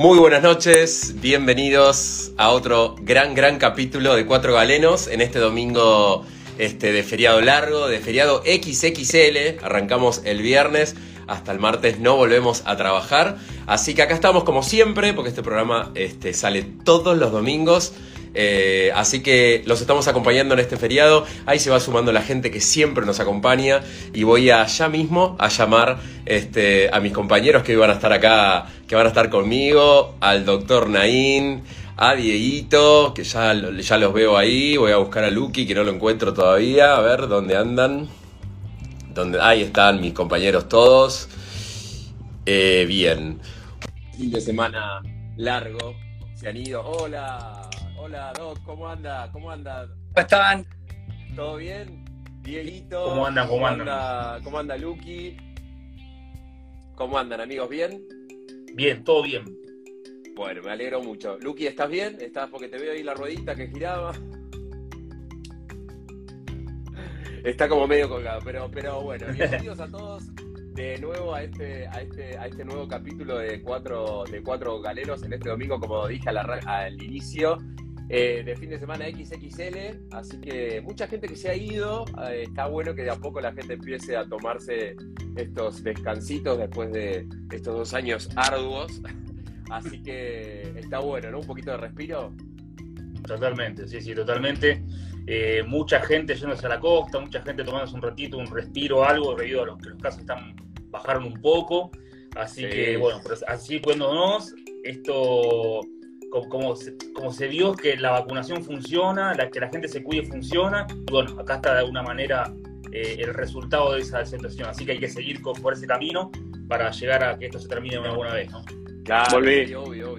Muy buenas noches, bienvenidos a otro gran, gran capítulo de Cuatro Galenos en este domingo este, de feriado largo, de feriado XXL. Arrancamos el viernes, hasta el martes no volvemos a trabajar. Así que acá estamos como siempre, porque este programa este, sale todos los domingos. Eh, así que los estamos acompañando en este feriado. Ahí se va sumando la gente que siempre nos acompaña. Y voy allá mismo a llamar este, a mis compañeros que van a estar acá, que van a estar conmigo, al doctor Naín, a Dieguito, que ya, ya los veo ahí. Voy a buscar a Lucky, que no lo encuentro todavía. A ver dónde andan. ¿Dónde? Ahí están mis compañeros todos. Eh, bien. Fin de semana largo. Se han ido. Hola. Hola, Doc, ¿cómo anda? ¿Cómo anda? ¿Cómo están? ¿Todo bien? Dieguito. ¿Cómo andan? ¿Cómo, anda? ¿Cómo anda Lucky? ¿Cómo andan, amigos? ¿Bien? Bien, todo bien. Bueno, me alegro mucho. Lucky, ¿estás bien? ¿Estás porque te veo ahí la ruedita que giraba? Está como medio colgado, pero, pero bueno, bienvenidos a todos de nuevo a este, a este, a este nuevo capítulo de cuatro, de cuatro galeros en este domingo, como dije al inicio. Eh, de fin de semana XXL, así que mucha gente que se ha ido, eh, está bueno que de a poco la gente empiece a tomarse estos descansitos después de estos dos años arduos, así que está bueno, ¿no? Un poquito de respiro. Totalmente, sí, sí, totalmente. Eh, mucha gente yéndose a la costa, mucha gente tomándose un ratito, un respiro, algo, debido a los que los casos están bajaron un poco. Así que, bueno, pues así cuéndonos, esto como, como, se, vio que la vacunación funciona, la, que la gente se cuide funciona, bueno, acá está de alguna manera eh, el resultado de esa situación, así que hay que seguir por ese camino para llegar a que esto se termine de alguna vez, ¿no? Claro, obvio, obvio.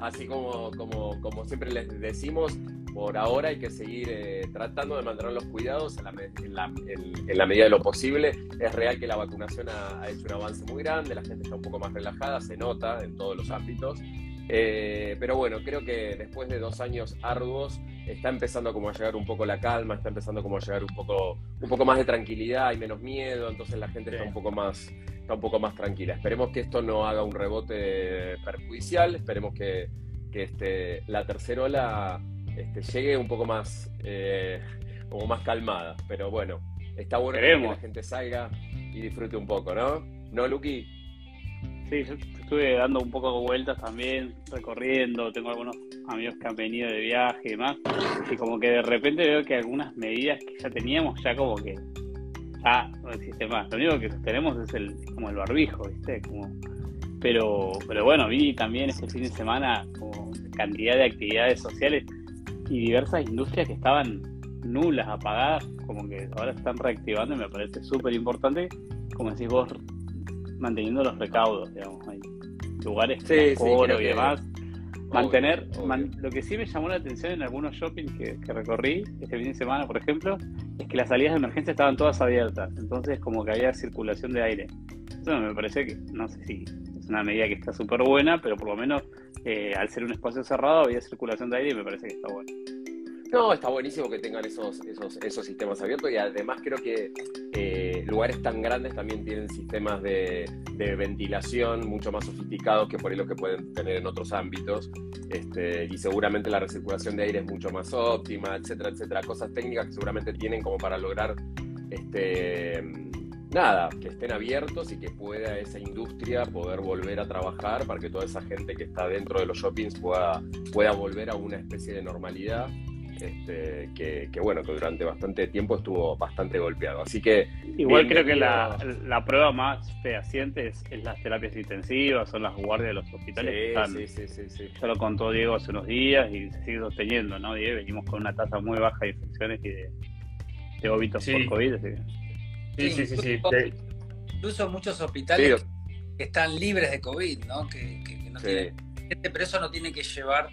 Así, como, como, como siempre les decimos, por ahora hay que seguir eh, tratando de mantener los cuidados en la, en, la, medida de lo posible. Es real que la vacunación ha, ha, hecho un avance muy grande, la gente está un poco más relajada, se nota en todos los ámbitos. Eh, pero bueno, creo que después de dos años arduos está empezando como a llegar un poco la calma, está empezando como a llegar un poco, un poco más de tranquilidad, hay menos miedo, entonces la gente está un poco más, está un poco más tranquila. Esperemos que esto no haga un rebote perjudicial, esperemos que, que este, la tercera ola este, llegue un poco más, eh, como más calmada. Pero bueno, está bueno que la gente salga y disfrute un poco, ¿no? ¿No, Luqui? Sí, estuve dando un poco de vueltas también, recorriendo, tengo algunos amigos que han venido de viaje y demás, y como que de repente veo que algunas medidas que ya teníamos, ya como que ya no existe más. Lo único que tenemos es el, como el barbijo, ¿viste? Como, pero, pero bueno, vi también este fin de semana como cantidad de actividades sociales y diversas industrias que estaban nulas, apagadas, como que ahora están reactivando y me parece súper importante, como decís vos, manteniendo los recaudos, digamos, hay lugares sí, y demás. Mantener, lo que sí me llamó la atención en algunos shopping que, recorrí este fin de semana, por ejemplo, es que las salidas de emergencia estaban todas abiertas, entonces como que había circulación de aire. Eso me parece que, no sé si es una medida que está súper buena, pero por lo menos eh, al ser un espacio cerrado había circulación de aire y me parece que está bueno. No, está buenísimo que tengan esos, esos, esos sistemas abiertos y además creo que eh, lugares tan grandes también tienen sistemas de, ventilación mucho más sofisticados que por ahí lo que pueden tener en otros ámbitos. Este, y seguramente la recirculación de aire es mucho más óptima, etcétera, etcétera. Cosas técnicas que seguramente tienen como para lograr este, nada, que estén abiertos y que pueda esa industria poder volver a trabajar para que toda esa gente que está dentro de los shoppings pueda, pueda volver a una especie de normalidad este, que, bueno, que durante bastante tiempo estuvo bastante golpeado. Así que. Igual creo que la, prueba más fehaciente es, las terapias intensivas, son las guardias de los hospitales. Sí, sí, sí, sí, Ya lo contó Diego hace unos días y se sigue sosteniendo, ¿no, Diego? Venimos con una tasa muy baja de infecciones y de, de óbitos por COVID. Sí, sí, sí, sí. Incluso muchos hospitales están libres de COVID, ¿no? Que, no tienen pero eso no tiene que llevar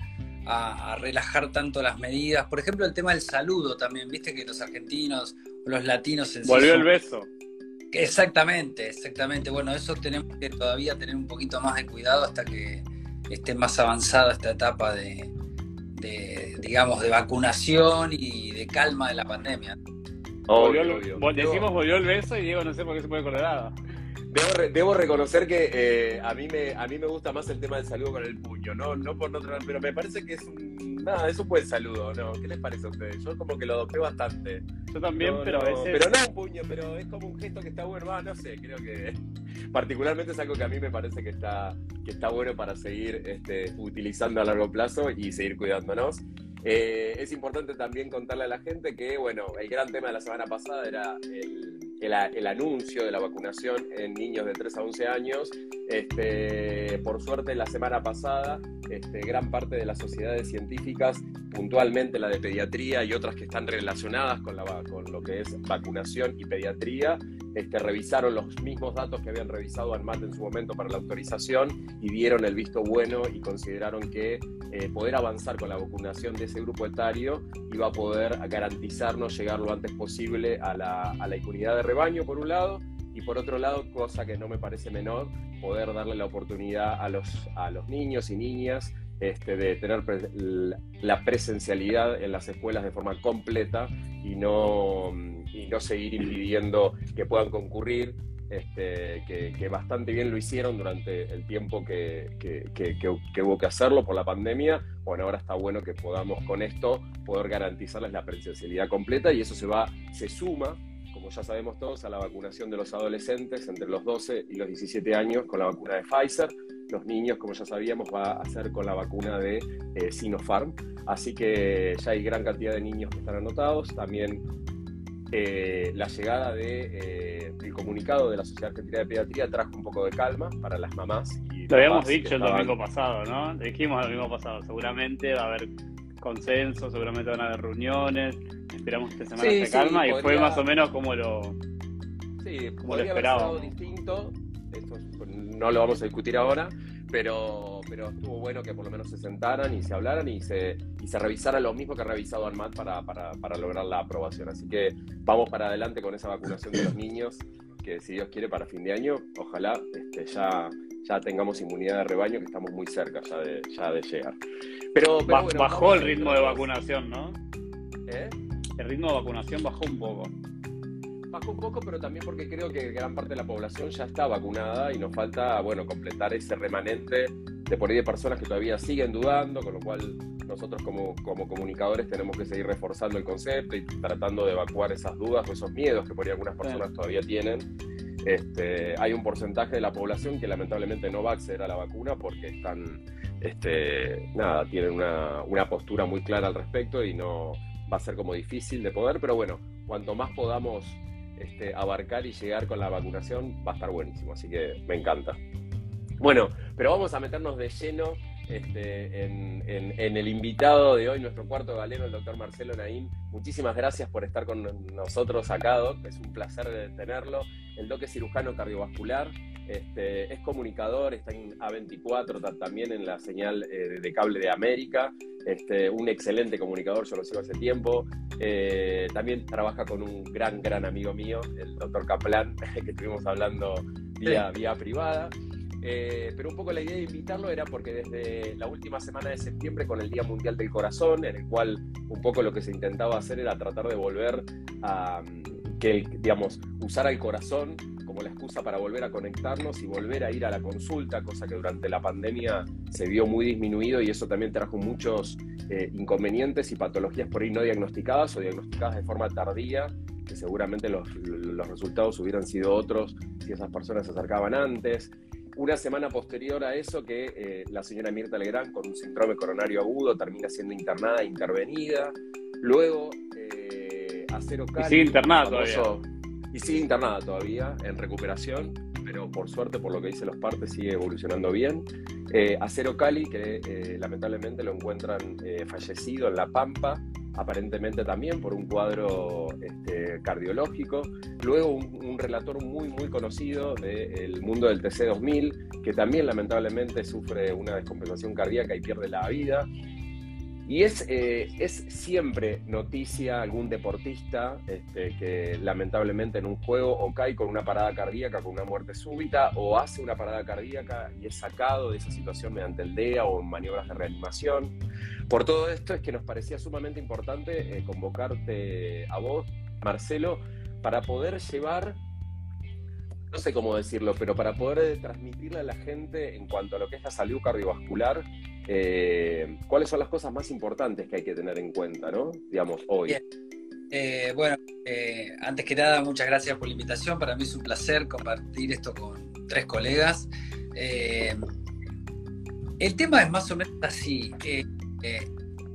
a, relajar tanto las medidas. Por ejemplo, el tema del saludo también, viste que los argentinos o los latinos en Volvió el beso. Exactamente, exactamente. Bueno, eso tenemos que todavía tener un poquito más de cuidado hasta que esté más avanzada esta etapa de, digamos, de vacunación y de calma de la pandemia. Decimos volvió el beso y Diego no sé por qué se puede colorado. Debo, reconocer que eh, a, mí me, a mí me gusta más el tema del saludo con el puño, no, no por otro pero me parece que es un, nada, es un buen saludo, ¿no? ¿Qué les parece a ustedes? Yo como que lo adopté bastante. Yo también, pero a veces... Pero no un puño, pero es como un gesto que está bueno, no sé, creo que particularmente es algo que a mí me parece que está, que está bueno para seguir este, utilizando a largo plazo y seguir cuidándonos. Eh, es importante también contarle a la gente que, bueno, el gran tema de la semana pasada era el, el, anuncio de la vacunación en niños de 3 a 11 años. Este, por suerte, la semana pasada, este, gran parte de las sociedades científicas, puntualmente la de pediatría y otras que están relacionadas con, la, con lo que es vacunación y pediatría, este, revisaron los mismos datos que habían revisado ANMAT en su momento para la autorización y dieron el visto bueno y consideraron que eh, poder avanzar con la vacunación de ese grupo etario iba a poder garantizarnos llegar lo antes posible a la, a la inmunidad de rebaño, por un lado, y por otro lado, cosa que no me parece menor, poder darle la oportunidad a los, a los niños y niñas este, de tener la presencialidad en las escuelas de forma completa y no, y no seguir impidiendo que puedan concurrir, este, que, bastante bien lo hicieron durante el tiempo que, que, hubo que hacerlo por la pandemia. Bueno, ahora está bueno que podamos con esto poder garantizarles la presencialidad completa y eso se va, se suma como ya sabemos todos, a la vacunación de los adolescentes entre los 12 y los 17 años con la vacuna de Pfizer. Los niños, como ya sabíamos, va a ser con la vacuna de eh, Sinopharm. Así que ya hay gran cantidad de niños que están anotados. También eh, la llegada del de, eh, comunicado de la Sociedad Argentina de Pediatría trajo un poco de calma para las mamás. Y Lo habíamos dicho el domingo pasado, ¿no? Dijimos el domingo pasado. Seguramente va a haber consenso, seguramente van a haber reuniones, esperamos que esta semana se calma y fue más o menos como lo, sí, como lo esperábamos. distinto, esto no lo vamos a discutir ahora, pero, pero estuvo bueno que por lo menos se sentaran y se hablaran y se, y se revisara lo mismo que ha revisado ANMAT para, para, para lograr la aprobación. Así que vamos para adelante con esa vacunación de los niños, que si Dios quiere para fin de año, ojalá este, ya ya tengamos inmunidad de rebaño, que estamos muy cerca ya de, ya de llegar. Pero, bajó el ritmo de vacunación, ¿no? ¿Eh? El ritmo de vacunación bajó un poco. Bajó un poco, pero también porque creo que gran parte de la población ya está vacunada y nos falta, bueno, completar ese remanente de por ahí de personas que todavía siguen dudando, con lo cual nosotros como, como comunicadores tenemos que seguir reforzando el concepto y tratando de evacuar esas dudas o esos miedos que por ahí algunas personas todavía tienen este, hay un porcentaje de la población que lamentablemente no va a acceder a la vacuna porque están, este, nada, tienen una, postura muy clara al respecto y no va a ser como difícil de poder, pero bueno, cuanto más podamos este, abarcar y llegar con la vacunación va a estar buenísimo, así que me encanta. Bueno, pero vamos a meternos de lleno este, en, el invitado de hoy, nuestro cuarto galeno, el doctor Marcelo Naín. Muchísimas gracias por estar con nosotros acá, Doc. Es un placer tenerlo. El Doc es cirujano cardiovascular, este, es comunicador, está en A24, también en la señal eh, de cable de América. Este, un excelente comunicador, yo lo sigo hace tiempo. Eh, también trabaja con un gran, gran amigo mío, el doctor Kaplan, que estuvimos hablando vía, vía privada. Eh, pero un poco la idea de invitarlo era porque desde la última semana de septiembre, con el Día Mundial del Corazón, en el cual un poco lo que se intentaba hacer era tratar de volver a mm, que, digamos, usar al corazón como la excusa para volver a conectarnos y volver a ir a la consulta, cosa que durante la pandemia se vio muy disminuido y eso también trajo muchos eh, inconvenientes y patologías por ahí no diagnosticadas o diagnosticadas de forma tardía, que seguramente los, los resultados hubieran sido otros si esas personas se acercaban antes una semana posterior a eso que eh, la señora Mirta Legrand con un síndrome coronario agudo termina siendo internada intervenida. Luego, eh, Acero Cali... Y sigue internada todavía. Y sigue internada todavía, en recuperación, pero por suerte, por lo que dicen los partes, sigue evolucionando bien. Eh, Acero Cali, que eh, lamentablemente lo encuentran fallecido en La Pampa, aparentemente también por un cuadro este, cardiológico. Luego un, relator muy, muy conocido del mundo del TC2000, que también lamentablemente sufre una descompensación cardíaca y pierde la vida. Y es, eh, es siempre noticia algún deportista este, que lamentablemente en un juego o cae con una parada cardíaca, con una muerte súbita, o hace una parada cardíaca y es sacado de esa situación mediante el DEA o maniobras de reanimación. Por todo esto es que nos parecía sumamente importante eh, convocarte a vos, Marcelo, para poder llevar no sé cómo decirlo, pero para poder transmitirle a la gente en cuanto a lo que es la salud cardiovascular, eh, ¿cuáles son las cosas más importantes que hay que tener en cuenta, ¿no? Digamos, hoy. Eh, bueno, antes que nada, muchas gracias por la invitación. Para mí es un placer compartir esto con tres colegas. el tema es más o menos así.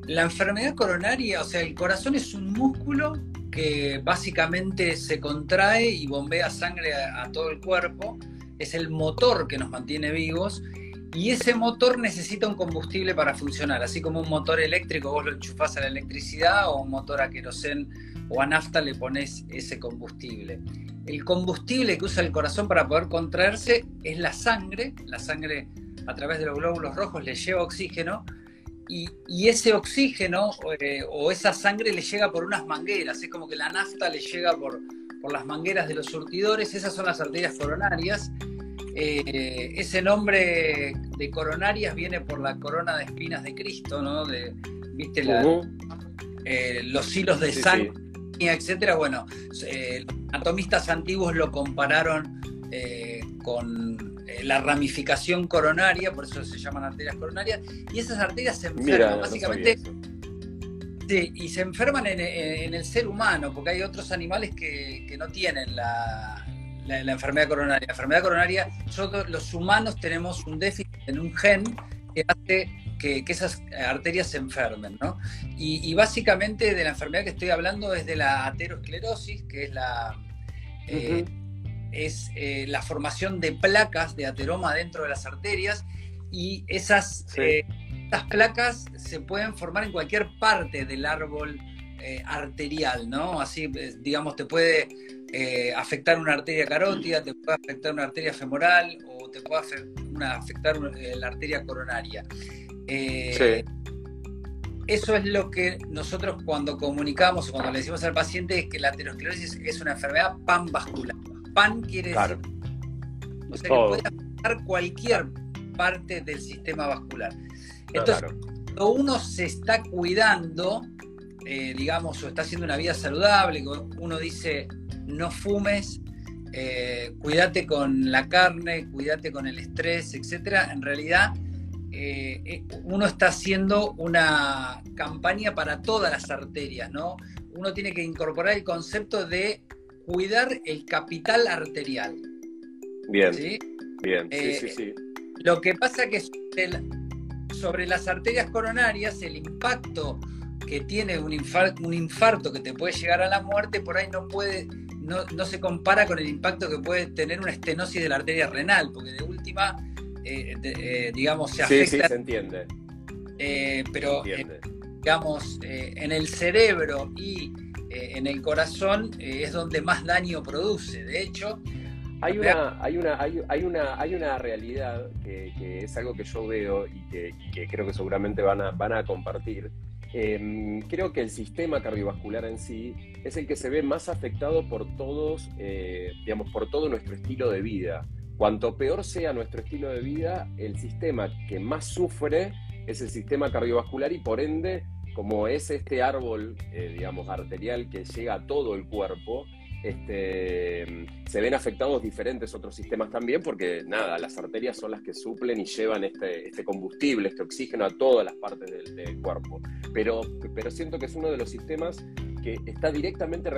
la enfermedad coronaria, o sea, el corazón es un músculo que básicamente se contrae y bombea sangre a, todo el cuerpo, es el motor que nos mantiene vivos y ese motor necesita un combustible para funcionar, así como un motor eléctrico vos lo enchufás a la electricidad o un motor a querosén o a nafta le pones ese combustible. El combustible que usa el corazón para poder contraerse es la sangre, la sangre a través de los glóbulos rojos le lleva oxígeno y, ese oxígeno eh, o esa sangre le llega por unas mangueras, es como que la nafta le llega por, por las mangueras de los surtidores, esas son las arterias coronarias. Eh, ese nombre de coronarias viene por la corona de espinas de Cristo, ¿no? De, ¿Viste? Eh, los hilos de sangre, etcétera. Bueno, atomistas antiguos lo compararon con eh, la ramificación coronaria, por eso se llaman arterias coronarias, y esas arterias se enferman básicamente. sí, y se enferman en, el ser humano, porque hay otros animales que, no tienen la, enfermedad coronaria. La enfermedad coronaria, nosotros los humanos tenemos un déficit en un gen que hace que, esas arterias se enfermen, ¿no? Y, básicamente de la enfermedad que estoy hablando es de la aterosclerosis, que es la es eh, la formación de placas de ateroma dentro de las arterias y esas, eh, placas se pueden formar en cualquier parte del árbol eh, arterial, ¿no? Así, digamos, te puede afectar una arteria carótida, te puede afectar una arteria femoral o te puede afectar la arteria coronaria. Eso es lo que nosotros cuando comunicamos o cuando le decimos al paciente es que la aterosclerosis es una enfermedad panvascular pan quiere decir. O sea, que puede afectar cualquier parte del sistema vascular. Entonces, cuando uno se está cuidando, eh, digamos, o está haciendo una vida saludable, uno dice, no fumes, eh, cuídate con la carne, cuídate con el estrés, etcétera, en realidad eh, uno está haciendo una campaña para todas las arterias, ¿no? Uno tiene que incorporar el concepto de cuidar el capital arterial. Bien. ¿sí? Bien, sí, sí, eh, sí. Lo que pasa que sobre, las arterias coronarias, el impacto que tiene un infarto, un infarto que te puede llegar a la muerte, por ahí no puede, no, se compara con el impacto que puede tener una estenosis de la arteria renal, porque de última, eh, eh, digamos, se afecta. Sí, sí, se entiende. pero, digamos, en el cerebro y eh, en el corazón eh, es donde más daño produce. De hecho, hay una, hay una, hay, una, hay una realidad que, es algo que yo veo y que, creo que seguramente van a, van a compartir. Em, creo que el sistema cardiovascular en sí es el que se ve más afectado por todos, eh, digamos, por todo nuestro estilo de vida. Cuanto peor sea nuestro estilo de vida, el sistema que más sufre es el sistema cardiovascular y por ende como es este árbol, eh, digamos, arterial que llega a todo el cuerpo, este, se ven afectados diferentes otros sistemas también, porque nada, las arterias son las que suplen y llevan este, este combustible, este oxígeno a todas las partes del, cuerpo. Pero, pero siento que es uno de los sistemas que está directamente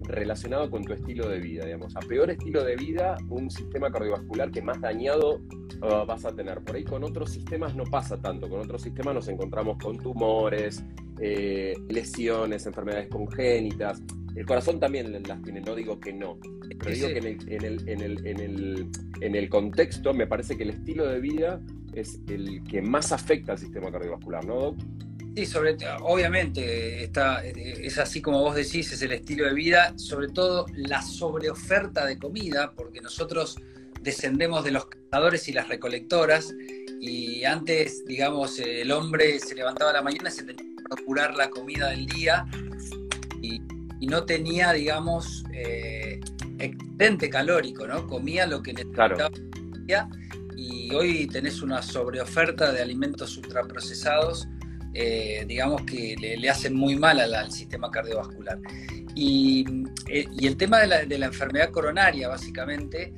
relacionado con tu estilo de vida, digamos. A peor estilo de vida, un sistema cardiovascular que más dañado uh, vas a tener. Por ahí con otros sistemas no pasa tanto. Con otros sistemas nos encontramos con tumores, eh, lesiones, enfermedades congénitas. El corazón también las tiene, no digo que no. Pero digo que en el, en, el, en, el, en, el, en el contexto me parece que el estilo de vida es el que más afecta al sistema cardiovascular, ¿no, Sí, sobre, obviamente está, es así como vos decís, es el estilo de vida, sobre todo la sobreoferta de comida, porque nosotros descendemos de los cazadores y las recolectoras, y antes, digamos, el hombre se levantaba a la mañana y se tenía que procurar la comida del día, y, no tenía, digamos, eh, excedente calórico, ¿no? Comía lo que necesitaba día, y hoy tenés una sobreoferta de alimentos ultraprocesados eh, digamos que le, hacen muy mal al, sistema cardiovascular. Y, eh, el tema de la, enfermedad coronaria, básicamente,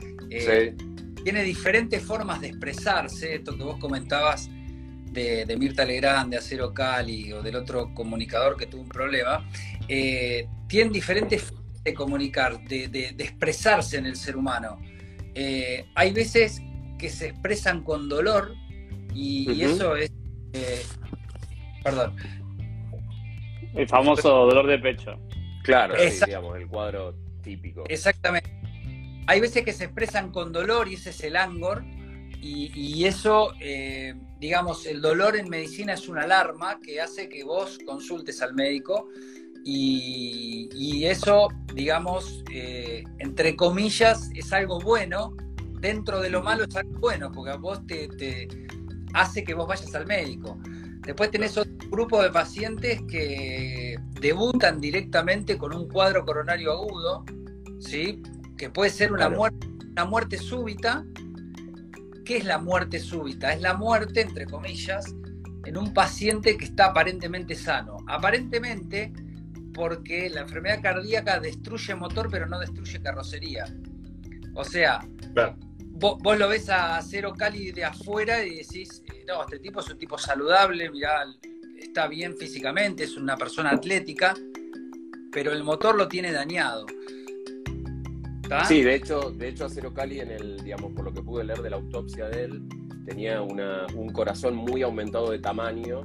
tiene diferentes formas de expresarse, esto que vos comentabas de, de, Mirta Legrand, de Acero Cali o del otro comunicador que tuvo un problema, tienen diferentes formas de comunicar, de, expresarse en el ser humano. hay veces que se expresan con dolor y, eso es... Eh, perdón. El famoso dolor de pecho. Claro, digamos, el cuadro típico. Exactamente. Hay veces que se expresan con dolor y ese es el angor. Y, eso, eh, digamos, el dolor en medicina es una alarma que hace que vos consultes al médico y, eso, digamos, eh, entre comillas, es algo bueno dentro de lo malo es algo bueno, porque a vos te, hace que vos vayas al médico. Después tenés otro grupo de pacientes que debutan directamente con un cuadro coronario agudo, ¿sí? Que puede ser una, muerte, una muerte súbita. ¿Qué es la muerte súbita? Es la muerte, entre comillas, en un paciente que está aparentemente sano. Aparentemente porque la enfermedad cardíaca destruye motor pero no destruye carrocería. O sea, vos, lo ves a Cero Cali de afuera y decís, eh, no, este tipo es un tipo saludable, mirá, está bien físicamente, es una persona atlética, pero el motor lo tiene dañado. Sí, de hecho, de hecho Acero Cali en el, digamos, por lo que pude leer de la autopsia de él, tenía un corazón muy aumentado de tamaño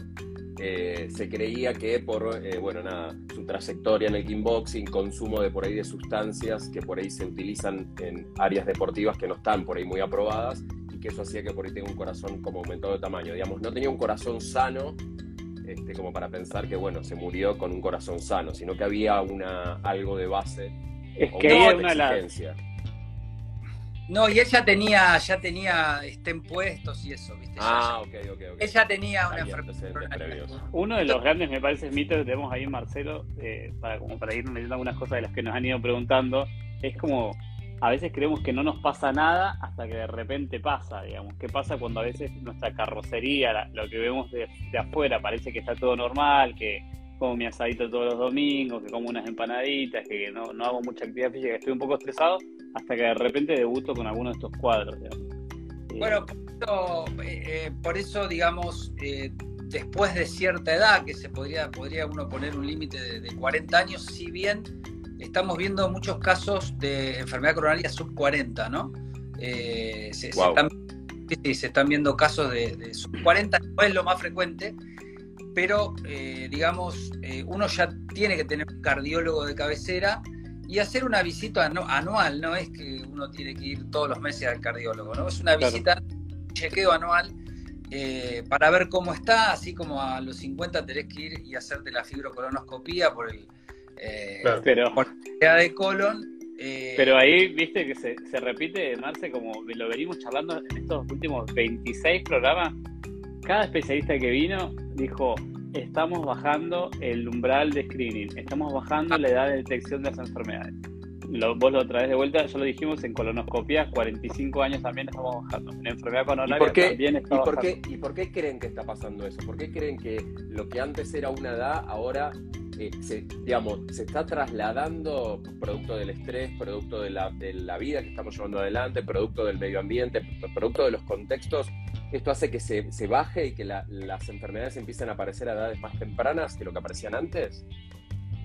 eh, se creía que por, eh, bueno, nada, su trayectoria en el kickboxing, consumo de por ahí de sustancias que por ahí se utilizan en áreas deportivas que no están por ahí muy aprobadas y que eso hacía que por ahí tenga un corazón como aumentado de tamaño. Digamos, no tenía un corazón sano este, como para pensar que, bueno, se murió con un corazón sano, sino que había una, algo de base. Es que hay una, de no, y ella tenía, ya tenía estén puestos y eso, ¿viste? Ah, ok, ok, ok. Ella tenía una enfermedad. Uno de los grandes, me parece, mitos que tenemos ahí, Marcelo, eh, para, como para ir leyendo algunas cosas de las que nos han ido preguntando, es como a veces creemos que no nos pasa nada hasta que de repente pasa, digamos. ¿Qué pasa cuando a veces nuestra carrocería, lo que vemos de, de afuera, parece que está todo normal, que como mi asadito todos los domingos, que como unas empanaditas, que no, no hago mucha actividad física, que estoy un poco estresado, hasta que de repente debuto con alguno de estos cuadros. Bueno, eh, por eso, digamos, eh, después de cierta edad, que se podría, podría uno poner un límite de, 40 años, si bien estamos viendo muchos casos de enfermedad coronaria sub 40, ¿no? Eh, se, están, se, están, viendo casos de, de sub 40, no es lo más frecuente, pero eh, digamos, eh, uno ya tiene que tener un cardiólogo de cabecera y hacer una visita anual, no es que uno tiene que ir todos los meses al cardiólogo, ¿no? Es una visita, un chequeo anual eh, para ver cómo está, así como a los 50 tenés que ir y hacerte la fibrocolonoscopía por el pero, de colon. pero ahí, viste que se, se repite, Marce, como lo venimos charlando en estos últimos 26 programas, cada especialista que vino dijo, estamos bajando el umbral de screening, estamos bajando la edad de detección de las enfermedades. Lo, vos lo traes de vuelta, ya lo dijimos en colonoscopia, 45 años también estamos bajando. En enfermedad coronaria también está ¿y por bajando. Qué, ¿Y por qué creen que está pasando eso? ¿Por qué creen que lo que antes era una edad, ahora eh, se, digamos, se está trasladando producto del estrés, producto de la, de la vida que estamos llevando adelante, producto del medio ambiente, producto de los contextos esto hace que se, baje y que las enfermedades empiecen a aparecer a edades más tempranas que lo que aparecían antes?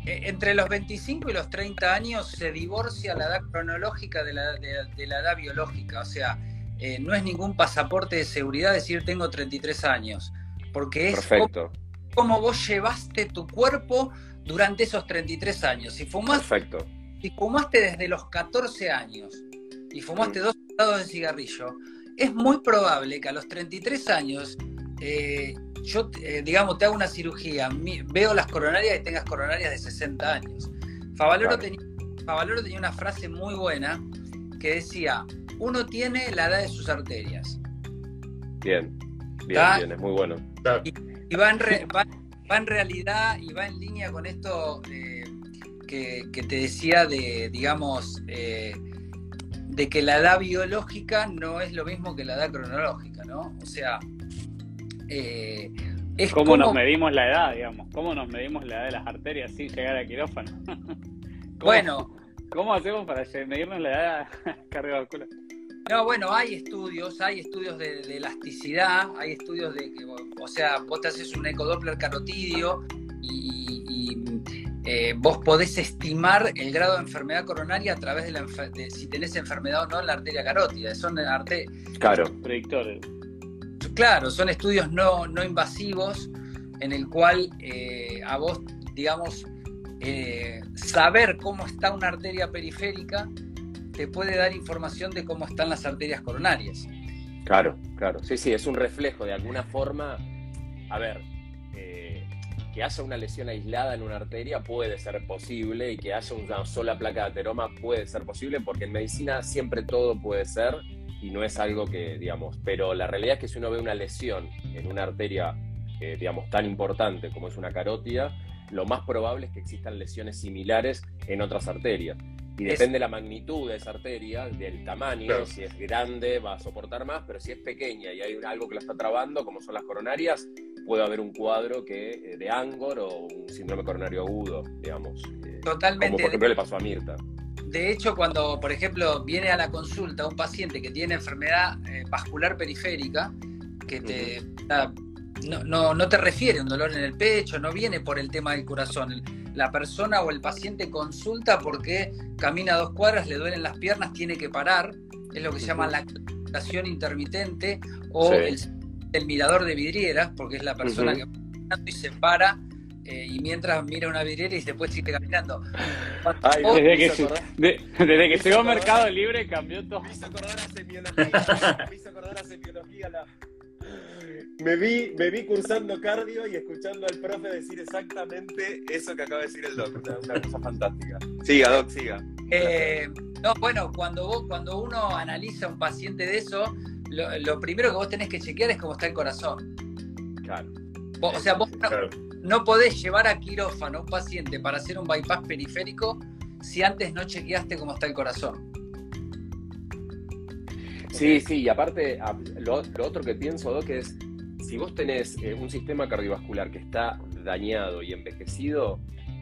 Eh, entre los 25 y los 30 años se divorcia la edad cronológica de la, de, la edad biológica. O sea, eh, no es ningún pasaporte de seguridad decir tengo 33 años. Porque es Perfecto. Como, vos llevaste tu cuerpo durante esos 33 años. Si fumaste, Perfecto. Si fumaste desde los 14 años y fumaste mm. dos estados de cigarrillo, es muy probable que a los 33 años eh, yo, eh, digamos, te hago una cirugía, veo las coronarias y tengas coronarias de 60 años. Favaloro, tenía, tenía una frase muy buena que decía, uno tiene la edad de sus arterias. Bien, bien, bien, es muy bueno. Y, va, en realidad y va en línea con esto eh, que, que, te decía de, digamos, de que la edad biológica no es lo mismo que la edad cronológica, ¿no? O sea, eh, Es ¿Cómo nos medimos la edad, digamos? ¿Cómo nos medimos la edad de las arterias sin llegar al quirófano? bueno. ¿Cómo hacemos para medirnos la edad cardiovascular? No, bueno, hay estudios, hay estudios de, elasticidad, hay estudios de que, o sea, vos te haces un ecodoppler carotidio y, eh, vos podés estimar el grado de enfermedad coronaria a través de, la, si tenés enfermedad o no en la arteria carótida. Son arte, claro. predictores. Claro, son estudios no, invasivos en el cual eh, a vos, digamos, eh, saber cómo está una arteria periférica te puede dar información de cómo están las arterias coronarias. Claro, claro. Sí, sí, es un reflejo de alguna forma. A ver, eh, que haya una lesión aislada en una arteria puede ser posible y que haya una sola placa de ateroma puede ser posible porque en medicina siempre todo puede ser y no es algo que, digamos, pero la realidad es que si uno ve una lesión en una arteria, eh, digamos, tan importante como es una carótida, lo más probable es que existan lesiones similares en otras arterias. Y depende de la magnitud de esa arteria, del tamaño, si es grande va a soportar más, pero si es pequeña y hay algo que la está trabando, como son las coronarias, puede haber un cuadro que eh, de Angor o un síndrome coronario agudo, digamos. Eh, Totalmente. Como por ejemplo le pasó a Mirta. De hecho, cuando, por ejemplo, viene a la consulta un paciente que tiene enfermedad eh, vascular periférica, que te, no, no, te refiere un dolor en el pecho, no viene por el tema del corazón. La persona o el paciente consulta porque camina dos cuadras, le duelen las piernas, tiene que parar. Es lo que se llama la aclaración intermitente o el, mirador de vidrieras, porque es la persona que va y se para eh, y mientras mira una vidriera y después sigue caminando. desde, que se, desde que llegó Mercado Libre cambió todo. Me hizo acordar a semiología. me hizo acordar a semiología la, me vi, me vi cursando cardio y escuchando al profe decir exactamente eso que acaba de decir el doc. Una, cosa fantástica. Siga, doc, siga. Eh, no, bueno, cuando, vos, cuando uno analiza a un paciente de eso, lo, primero que vos tenés que chequear es cómo está el corazón. Claro. o sea, vos no, podés llevar a quirófano a un paciente para hacer un bypass periférico si antes no chequeaste cómo está el corazón. Sí, sí, y aparte, lo, otro que pienso, Doc, es si vos tenés eh, un sistema cardiovascular que está dañado y envejecido,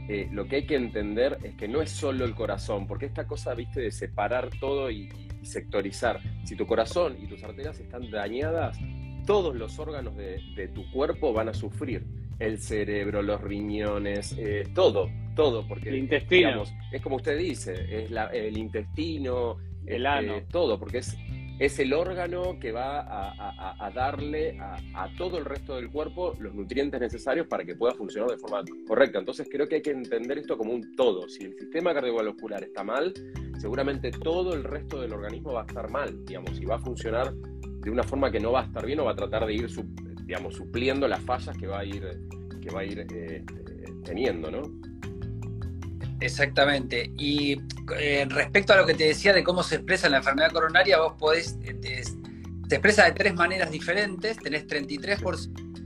eh, lo que hay que entender es que no es solo el corazón, porque esta cosa, viste, de separar todo y, sectorizar. Si tu corazón y tus arterias están dañadas, todos los órganos de, tu cuerpo van a sufrir. El cerebro, los riñones, eh, todo, todo, porque el intestino. es como usted dice, es el intestino, el ano. todo, porque es es el órgano que va a, darle a, todo el resto del cuerpo los nutrientes necesarios para que pueda funcionar de forma correcta. Entonces creo que hay que entender esto como un todo. Si el sistema cardiovascular está mal, seguramente todo el resto del organismo va a estar mal, digamos, y va a funcionar de una forma que no va a estar bien o va a tratar de ir, digamos, supliendo las fallas que va a ir, que va a ir eh, teniendo, ¿no? Exactamente. Y eh, respecto a lo que te decía de cómo se expresa la enfermedad coronaria, vos podés, eh, se expresa de tres maneras diferentes, tenés 33,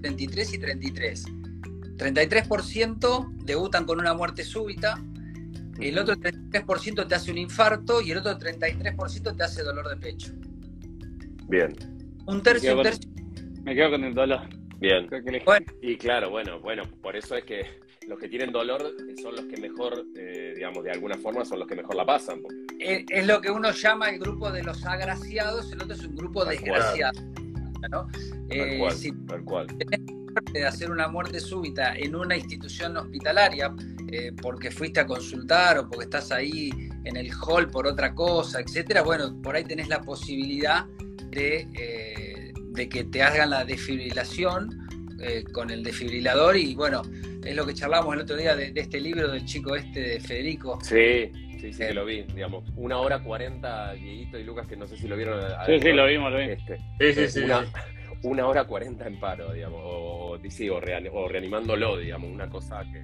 33 y 33. 33% debutan con una muerte súbita, el otro 33% te hace un infarto y el otro 33% te hace dolor de pecho. Bien. Un tercio, un tercio. Me quedo con el dolor. Bien. Y claro, bueno, bueno, por eso es que los que tienen dolor son los que mejor, eh, digamos, de alguna forma son los que mejor la pasan. Es, lo que uno llama el grupo de los agraciados, el otro es un grupo desgraciado. ¿no? Tal eh, cual, si tal cual. de hacer una muerte súbita en una institución hospitalaria eh, porque fuiste a consultar o porque estás ahí en el hall por otra cosa, etcétera, bueno, por ahí tenés la posibilidad de, de que te hagan la desfibrilación con el desfibrilador y bueno, es lo que charlamos el otro día de, este libro del chico este de Federico. Sí, sí, sí, que lo vi, digamos. Una hora cuarenta, Dieguito y Lucas, que no sé si lo vieron. Sí, sí, lo vimos, lo vimos. Este, sí, sí, sí. Una, hora cuarenta en paro, digamos, o, o, reanimándolo, digamos, una cosa que...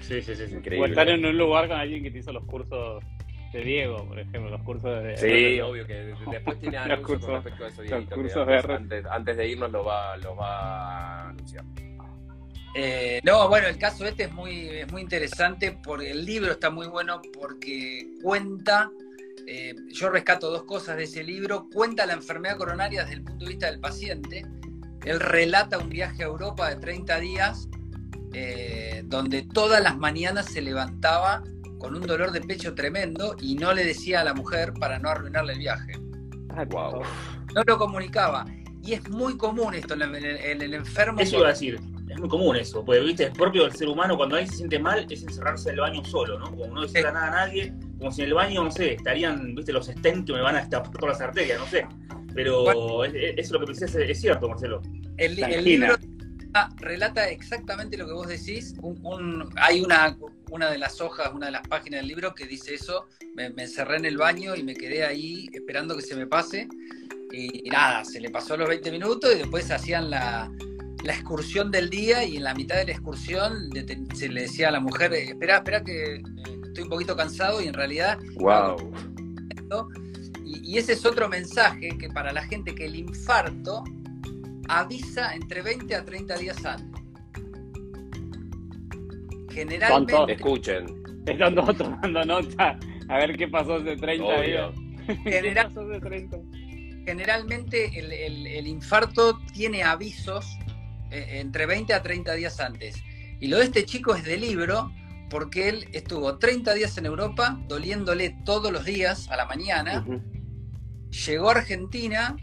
Sí, sí, sí, increíble. O estar en un lugar con alguien que te hizo los cursos de Diego, por ejemplo, los cursos de... Sí, obvio que después tiene anuncios con respecto a eso, Dieguito, antes, antes, de irnos lo va, lo va a anunciar. Eh, no, bueno, el caso este es muy, es muy interesante porque el libro está muy bueno porque cuenta, eh, yo rescato dos cosas de ese libro, cuenta la enfermedad coronaria desde el punto de vista del paciente, él relata un viaje a Europa de 30 días, eh, donde todas las mañanas se levantaba con un dolor de pecho tremendo y no le decía a la mujer para no arruinarle el viaje. wow. No lo comunicaba. Y es muy común esto en el, enfermo. Eso iba a decir, es muy común eso, porque viste, es propio del ser humano cuando alguien se siente mal, es encerrarse en el baño solo, ¿no? Como no decirle nada a nadie, como si en el baño, no sé, estarían, viste, los que me van a destapar todas las arterias, no sé. Pero eso es, lo que me es, es cierto, Marcelo. El, libro relata exactamente lo que vos decís. hay una, una de las hojas, una de las páginas del libro que dice eso. Me, encerré en el baño y me quedé ahí esperando que se me pase. Y, nada, se le pasó los 20 minutos y después hacían la, excursión del día y en la mitad de la excursión se le decía a la mujer, eh, espera, espera que eh, estoy un poquito cansado y en realidad... Wow. y ese es otro mensaje que para la gente que el infarto avisa entre 20 a 30 días antes. Generalmente. Escuchen. Están todos tomando nota. A ver qué pasó hace 30 días. Generalmente el, infarto tiene avisos eh, entre 20 a 30 días antes. Y lo de este chico es de libro porque él estuvo 30 días en Europa doliéndole todos los días a la mañana. Llegó a Argentina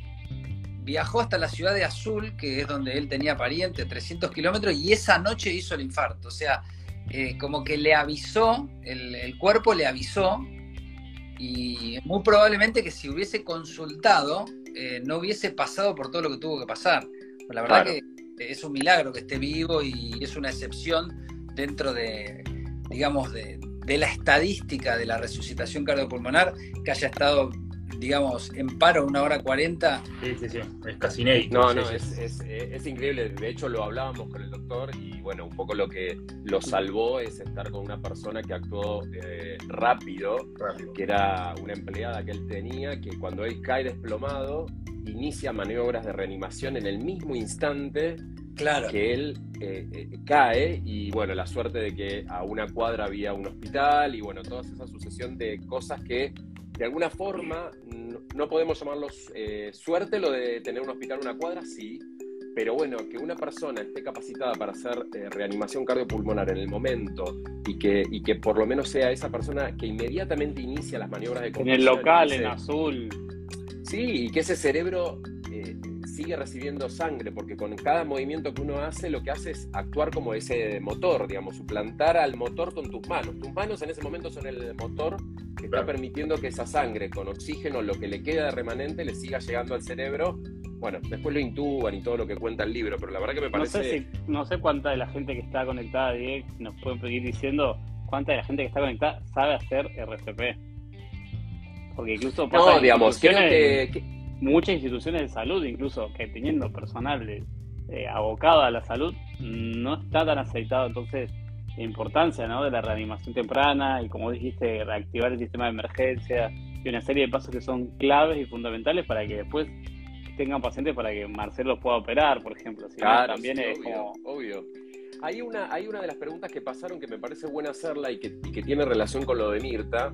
viajó hasta la ciudad de Azul, que es donde él tenía pariente, 300 kilómetros, y esa noche hizo el infarto. O sea, eh, como que le avisó, el, cuerpo le avisó, y muy probablemente que si hubiese consultado, eh, no hubiese pasado por todo lo que tuvo que pasar. Pues la verdad que es un milagro que esté vivo y es una excepción dentro de, digamos, de, de la estadística de la resucitación cardiopulmonar que haya estado digamos, en paro una hora cuarenta. Sí, sí, sí, es casi inédito. No, no, Es, es, increíble. De hecho, lo hablábamos con el doctor y bueno, un poco lo que lo salvó es estar con una persona que actuó eh, rápido, que era una empleada que él tenía, que cuando él cae desplomado, inicia maniobras de reanimación en el mismo instante claro. que él eh, eh, cae y bueno, la suerte de que a una cuadra había un hospital y bueno, toda esa sucesión de cosas que de alguna forma, no, podemos llamarlos eh, suerte lo de tener un hospital una cuadra, sí, pero bueno, que una persona esté capacitada para hacer eh, reanimación cardiopulmonar en el momento y que, y que por lo menos sea esa persona que inmediatamente inicia las maniobras de En el local, en azul. Sí, y que ese cerebro eh, sigue recibiendo sangre, porque con cada movimiento que uno hace, lo que hace es actuar como ese motor, digamos, suplantar al motor con tus manos. Tus manos en ese momento son el motor que está permitiendo que esa sangre con oxígeno, lo que le queda de remanente, le siga llegando al cerebro. Bueno, después lo intuban y todo lo que cuenta el libro, pero la verdad que me parece... No sé, no sé cuánta de la gente que está conectada, Diego, nos pueden seguir diciendo cuánta de la gente que está conectada sabe hacer RCP. Porque incluso pasa no, digamos, que muchas instituciones de salud, incluso que teniendo personal eh, abocado a la salud, no está tan aceitado. Entonces, la importancia ¿no? de la reanimación temprana y, como dijiste, reactivar el sistema de emergencia y una serie de pasos que son claves y fundamentales para que después tengan pacientes para que Marcelo pueda operar, por ejemplo. claro, también es obvio, obvio. Hay una, hay una de las preguntas que pasaron que me parece buena hacerla y que, y que tiene relación con lo de Mirta,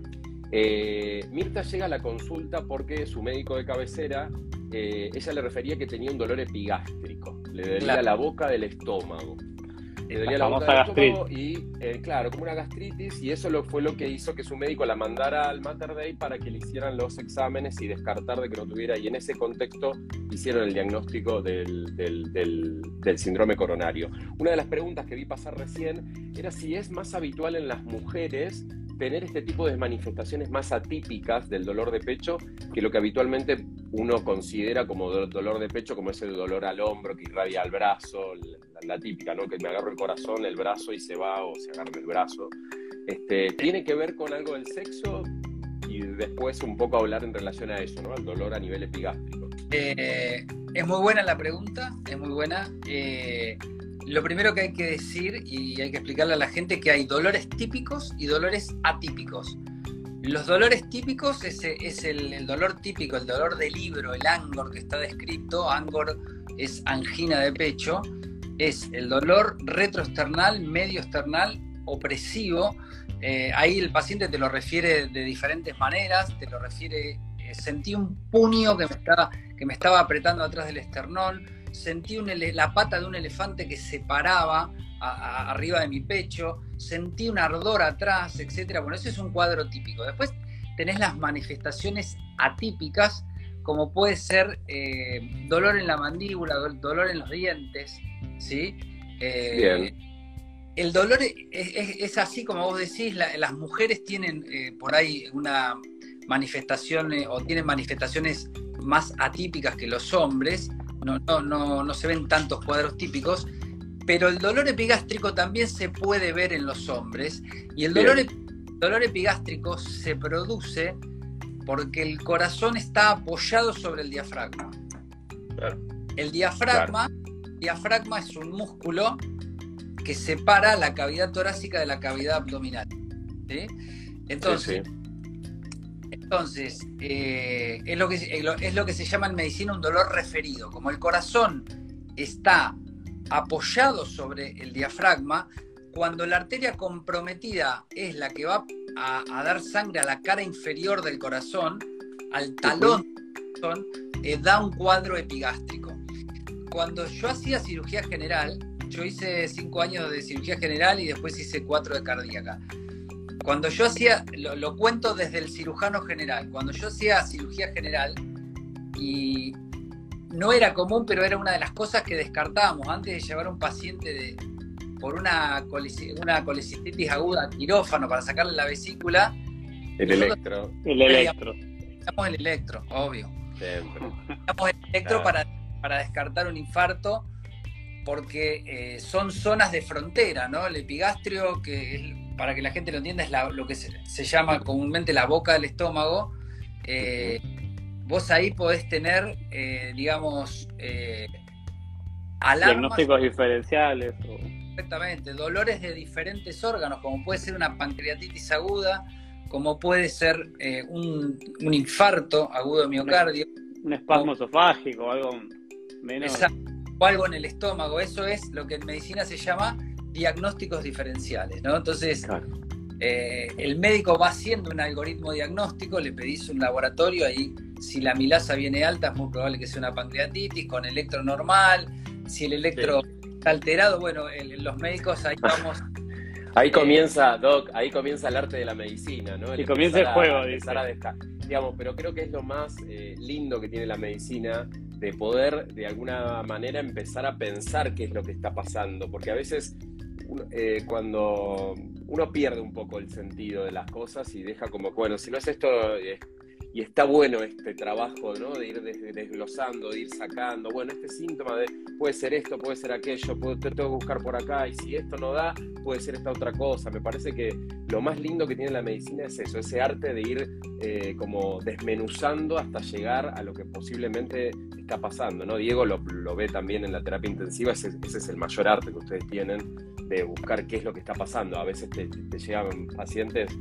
eh, Mirta llega a la consulta porque su médico de cabecera, eh, ella le refería que tenía un dolor epigástrico, le dolía la boca del estómago. Le dolía la, boca del estómago y, eh, claro, como una gastritis, y eso lo, fue lo que hizo que su médico la mandara al Mater Day para que le hicieran los exámenes y descartar de que no tuviera, y en ese contexto hicieron el diagnóstico del, del síndrome coronario. Una de las preguntas que vi pasar recién era si es más habitual en las mujeres tener este tipo de manifestaciones más atípicas del dolor de pecho que lo que habitualmente uno considera como dolor de pecho, como ese dolor al hombro que irradia al brazo, la, típica, ¿no? Que me agarro el corazón, el brazo y se va o se agarra el brazo. Este, ¿Tiene que ver con algo del sexo? Y después un poco hablar en relación a eso, ¿no? Al dolor a nivel epigástrico. Eh, es muy buena la pregunta, es muy buena. Eh, lo primero que hay que decir y hay que explicarle a la gente que hay dolores típicos y dolores atípicos. Los dolores típicos es, es el, dolor típico, el dolor del libro, el angor que está descrito. Angor es angina de pecho. Es el dolor retroesternal, medio esternal, opresivo. Eh, ahí el paciente te lo refiere de diferentes maneras, te lo refiere, eh, sentí un puño que me, estaba, que me estaba apretando atrás del esternón, sentí la pata de un elefante que se paraba arriba de mi pecho, sentí un ardor atrás, etc. Bueno, ese es un cuadro típico. Después tenés las manifestaciones atípicas, como puede ser eh, dolor en la mandíbula, dolor en los dientes, ¿sí? Eh, Bien. El dolor es, así como vos decís, las mujeres tienen eh, por ahí una manifestación o tienen manifestaciones más atípicas que los hombres, no, no, no, se ven tantos cuadros típicos, pero el dolor epigástrico también se puede ver en los hombres y el dolor, dolor epigástrico se produce porque el corazón está apoyado sobre el diafragma. El diafragma, diafragma es un músculo que separa la cavidad torácica de la cavidad abdominal. Entonces, entonces eh, es, lo que, es lo que se llama en medicina un dolor referido. Como el corazón está apoyado sobre el diafragma, cuando la arteria comprometida es la que va a, dar sangre a la cara inferior del corazón, al talón eh, da un cuadro epigástrico. Cuando yo hacía cirugía general, yo hice cinco años de cirugía general y después hice cuatro de cardíaca. Cuando yo hacía, lo, cuento desde el cirujano general, cuando yo hacía cirugía general y no era común, pero era una de las cosas que descartábamos antes de llevar a un paciente de, por una, una colecistitis aguda a quirófano para sacarle la vesícula. El electro. El electro. Necesitamos el electro, obvio. Necesitamos el electro para, para descartar un infarto porque eh, son zonas de frontera, ¿no? El epigastrio, que para que la gente lo entienda, es lo que se, llama comúnmente la boca del estómago. Eh, vos ahí podés tener, eh, digamos, alarmas. Diagnósticos diferenciales. Exactamente, dolores de diferentes órganos, como puede ser una pancreatitis aguda, como puede ser un, infarto agudo de miocardio. Un, espasmo esofágico, algo menos. Exacto o algo en el estómago. Eso es lo que en medicina se llama diagnósticos diferenciales, ¿no? Entonces, eh, el médico va haciendo un algoritmo diagnóstico, le pedís un laboratorio, ahí si la milasa viene alta es muy probable que sea una pancreatitis, con electro normal, si el electro está alterado, bueno, los médicos ahí vamos... Ahí comienza, Doc, ahí comienza el arte de la medicina, ¿no? y comienza el juego, dice. digamos, pero creo que es lo más eh, lindo que tiene la medicina, de poder de alguna manera empezar a pensar qué es lo que está pasando, porque a veces eh, cuando uno pierde un poco el sentido de las cosas y deja como, bueno, si no es esto, y está bueno este trabajo, ¿no? De ir desglosando, de ir sacando, bueno, este síntoma de puede ser esto, puede ser aquello, puedo, tengo que buscar por acá, y si esto no da, puede ser esta otra cosa. Me parece que lo más lindo que tiene la medicina es eso, ese arte de ir eh, como desmenuzando hasta llegar a lo que posiblemente está pasando, ¿no? Diego lo, ve también en la terapia intensiva, ese, es el mayor arte que ustedes tienen de buscar qué es lo que está pasando. A veces te, llegan pacientes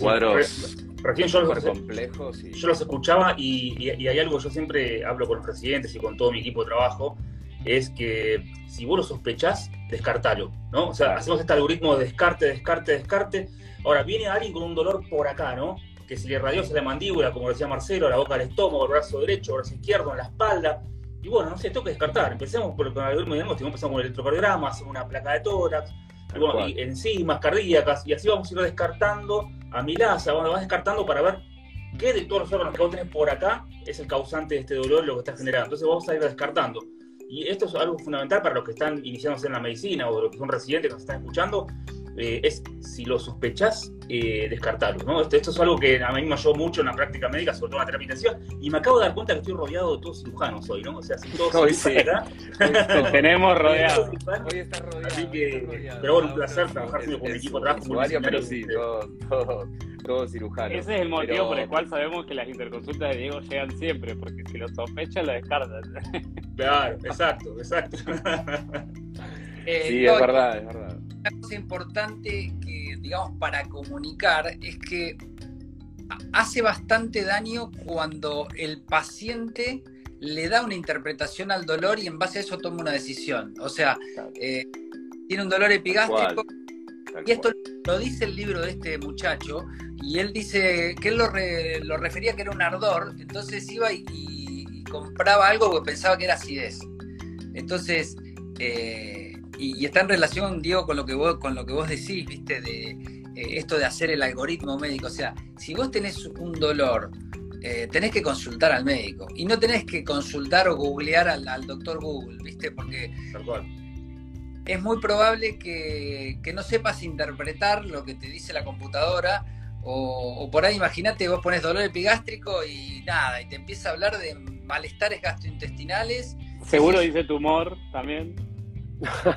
cuadros Recién yo los, complejos yo los escuchaba y, hay algo que yo siempre hablo con los residentes y con todo mi equipo de trabajo, es que si vos lo sospechás, descartalo, ¿no? O sea, hacemos este algoritmo de descarte, descarte, descarte. Ahora, viene alguien con un dolor por acá, ¿no? Que si le radiosa la mandíbula, como decía Marcelo, la boca del estómago, el brazo derecho, el brazo izquierdo, en la espalda. Y bueno, no sé, tengo que descartar. Empecemos por el algoritmo diagnóstico, empezamos con el electrocardiograma, hacemos una placa de tórax, y, bueno, y enzimas cardíacas, y así vamos a ir descartando a milasa, bueno, vas descartando para ver qué de todos los órganos que vos tenés por acá es el causante de este dolor, lo que está generando. Entonces vamos a ir descartando. Y esto es algo fundamental para los que están iniciándose en la medicina o los que son residentes que nos están escuchando, eh, es si lo sospechás, eh, descartarlo. ¿no? Esto, es algo que a mí me ayudó mucho en la práctica médica, sobre todo en la terapia intensiva, y me acabo de dar cuenta que estoy rodeado de todos cirujanos hoy, ¿no? O sea, si todos hoy sí. acá. tenemos rodeado. Hoy está rodeado. Así que, pero bueno, un placer trabajar con mi equipo de trabajo. Pero sí, todo, todo, cirujano. Ese es el motivo por el cual sabemos que las interconsultas de Diego llegan siempre, porque si lo sospechan, lo descartan. Claro, exacto, exacto. Eh, sí, es verdad, es verdad. Una cosa importante que, digamos, para comunicar es que hace bastante daño cuando el paciente le da una interpretación al dolor y en base a eso toma una decisión. O sea, eh, tiene un dolor epigástrico y esto lo dice el libro de este muchacho y él dice que él lo, refería que era un ardor, entonces iba y, y compraba algo porque pensaba que era acidez. Entonces, eh, y, está en relación, Diego, con lo que vos, con lo que vos decís, viste, de eh, esto de hacer el algoritmo médico. O sea, si vos tenés un dolor, eh, tenés que consultar al médico. Y no tenés que consultar o googlear al, doctor Google, ¿viste? Porque es muy probable que, no sepas interpretar lo que te dice la computadora. O, por ahí, imagínate, vos pones dolor epigástrico y nada, y te empieza a hablar de malestares gastrointestinales. Seguro dice tumor también.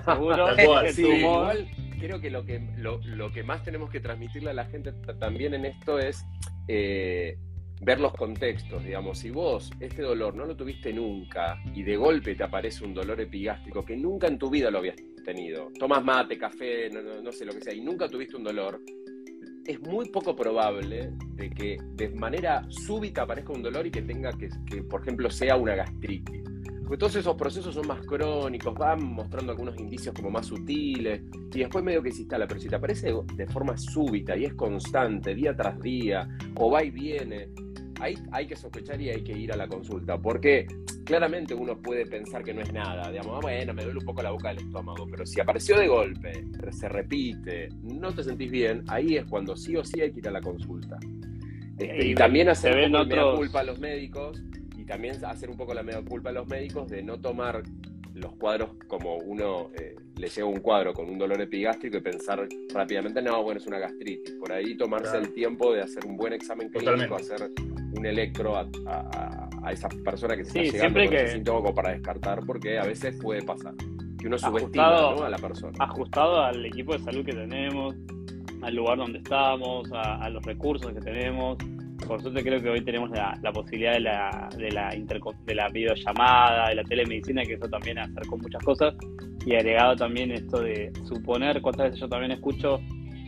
Seguro tumor. creo que lo que lo, que más tenemos que transmitirle a la gente también en esto es eh, ver los contextos, digamos, si vos este dolor no lo tuviste nunca y de golpe te aparece un dolor epigástrico que nunca en tu vida lo habías tenido, tomas mate, café, no, sé lo que sea, y nunca tuviste un dolor, es muy poco probable de que de manera súbita aparezca un dolor y que tenga que, que por ejemplo, sea una gastritis. Porque todos esos procesos son más crónicos, van mostrando algunos indicios como más sutiles, y después medio que se instala, pero si te aparece de forma súbita y es constante, día tras día, o va y viene, ahí hay que sospechar y hay que ir a la consulta, porque claramente uno puede pensar que no es nada, digamos, ah, bueno, me duele un poco la boca del estómago, pero si apareció de golpe, se repite, no te sentís bien, ahí es cuando sí o sí hay que ir a la consulta. Este, y, también hacer un culpa a los médicos y también hacer un poco la media culpa a los médicos de no tomar los cuadros como uno eh, le lleva un cuadro con un dolor epigástrico y pensar rápidamente, no, bueno, es una gastritis. Por ahí tomarse el tiempo de hacer un buen examen clínico, hacer un electro a, a, esa persona que se está llegando con ese síntoma para descartar, porque a veces puede pasar que uno subestima a la persona. Ajustado al equipo de salud que tenemos, al lugar donde estamos, a los recursos que tenemos por suerte creo que hoy tenemos la, posibilidad de la, de, la de la videollamada, de la telemedicina, que eso también acercó muchas cosas. Y agregado también esto de suponer, cuántas veces yo también escucho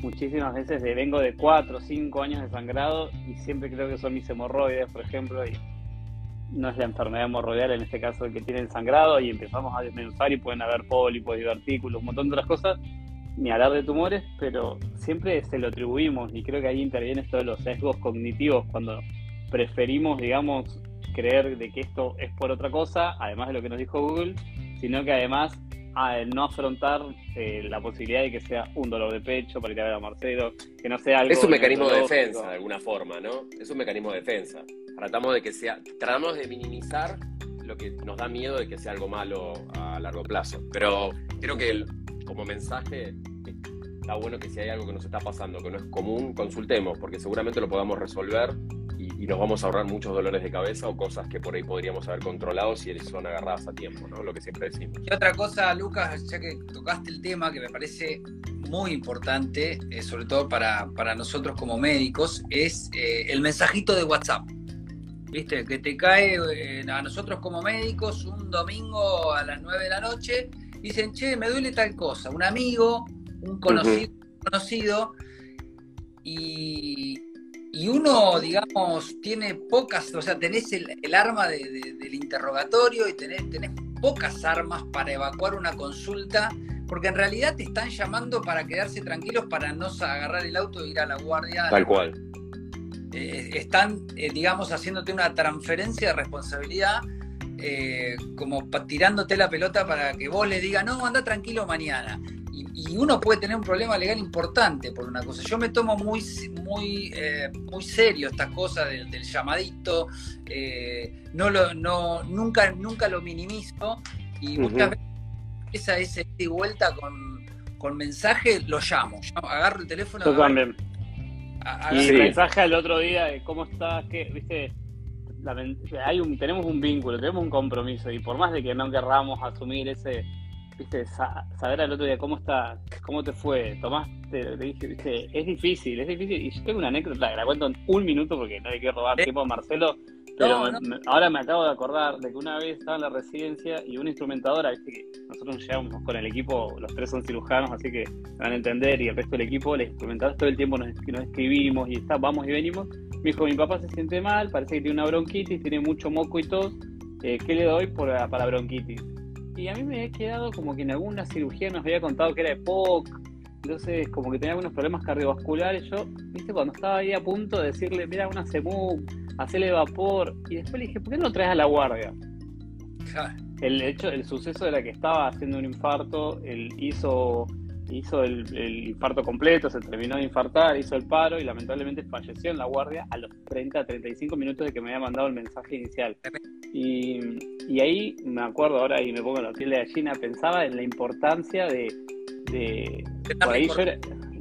muchísimas veces de vengo de 4 o 5 años de sangrado y siempre creo que son mis hemorroides, por ejemplo, y no es la enfermedad hemorroidal en este caso el que tiene el sangrado y empezamos a desmenuzar y pueden haber pólipos, divertículos, un montón de otras cosas ni hablar de tumores, pero siempre se lo atribuimos y creo que ahí interviene esto de los sesgos cognitivos cuando preferimos, digamos, creer de que esto es por otra cosa, además de lo que nos dijo Google, sino que además no afrontar eh, la posibilidad de que sea un dolor de pecho para ir a ver a Marcelo, que no sea algo... Es un mecanismo de defensa, de alguna forma, ¿no? Es un mecanismo de defensa. Tratamos de que sea, tratamos de minimizar lo que nos da miedo de que sea algo malo a largo plazo. Pero creo que el, como mensaje, está bueno que si hay algo que nos está pasando, que no es común, consultemos, porque seguramente lo podamos resolver y, nos vamos a ahorrar muchos dolores de cabeza o cosas que por ahí podríamos haber controlado si son agarradas a tiempo, ¿no? Lo que siempre decimos. Y otra cosa, Lucas, ya que tocaste el tema que me parece muy importante, eh, sobre todo para, nosotros como médicos, es eh, el mensajito de WhatsApp. ¿Viste? Que te cae eh, a nosotros como médicos un domingo a las 9 de la noche dicen, che, me duele tal cosa, un amigo, un conocido, conocido y, uno, digamos, tiene pocas, o sea, tenés el, arma del interrogatorio y tenés, tenés pocas armas para evacuar una consulta, porque en realidad te están llamando para quedarse tranquilos, para no agarrar el auto e ir a la guardia. Tal cual. Eh, están, eh, digamos, haciéndote una transferencia de responsabilidad eh, como tirándote la pelota para que vos le digas, no, anda tranquilo mañana. Y, uno puede tener un problema legal importante por una cosa. Yo me tomo muy, muy, eh, muy serio estas cosas del, llamadito, eh, no lo, no, nunca, nunca lo minimizo y muchas veces esa es de vuelta con, con mensaje, lo llamo, agarro el teléfono. Yo también. y mensaje al otro día de cómo estás, que, viste, hay un, tenemos un vínculo, tenemos un compromiso y por más de que no querramos asumir ese, viste, saber al otro día cómo está, cómo te fue, tomaste, le dije, viste, es difícil, es difícil. Y yo tengo una anécdota que la cuento en un minuto porque no hay que robar tiempo a Marcelo, pero ahora me acabo de acordar de que una vez estaba en la residencia y una instrumentadora, viste que nosotros llegamos con el equipo, los tres son cirujanos, así que van a entender, y el resto del equipo, les instrumentadores todo el tiempo nos, nos escribimos y está, vamos y venimos. Me dijo, mi papá se siente mal, parece que tiene una bronquitis, tiene mucho moco y tos, eh, ¿qué le doy por, para bronquitis? Y a mí me he quedado como que en alguna cirugía nos había contado que era de POC, entonces como que tenía algunos problemas cardiovasculares. Yo, viste, cuando estaba ahí a punto de decirle, mira, una CEMU, hacerle vapor, y después le dije, ¿por qué no lo traes a la guardia? el hecho, el suceso de la que estaba haciendo un infarto, él hizo, hizo el, infarto completo, se terminó de infartar, hizo el paro y lamentablemente falleció en la guardia a los 30, 35 minutos de que me había mandado el mensaje inicial. Y, y ahí me acuerdo ahora y me pongo la piel de gallina, pensaba en la importancia de, de,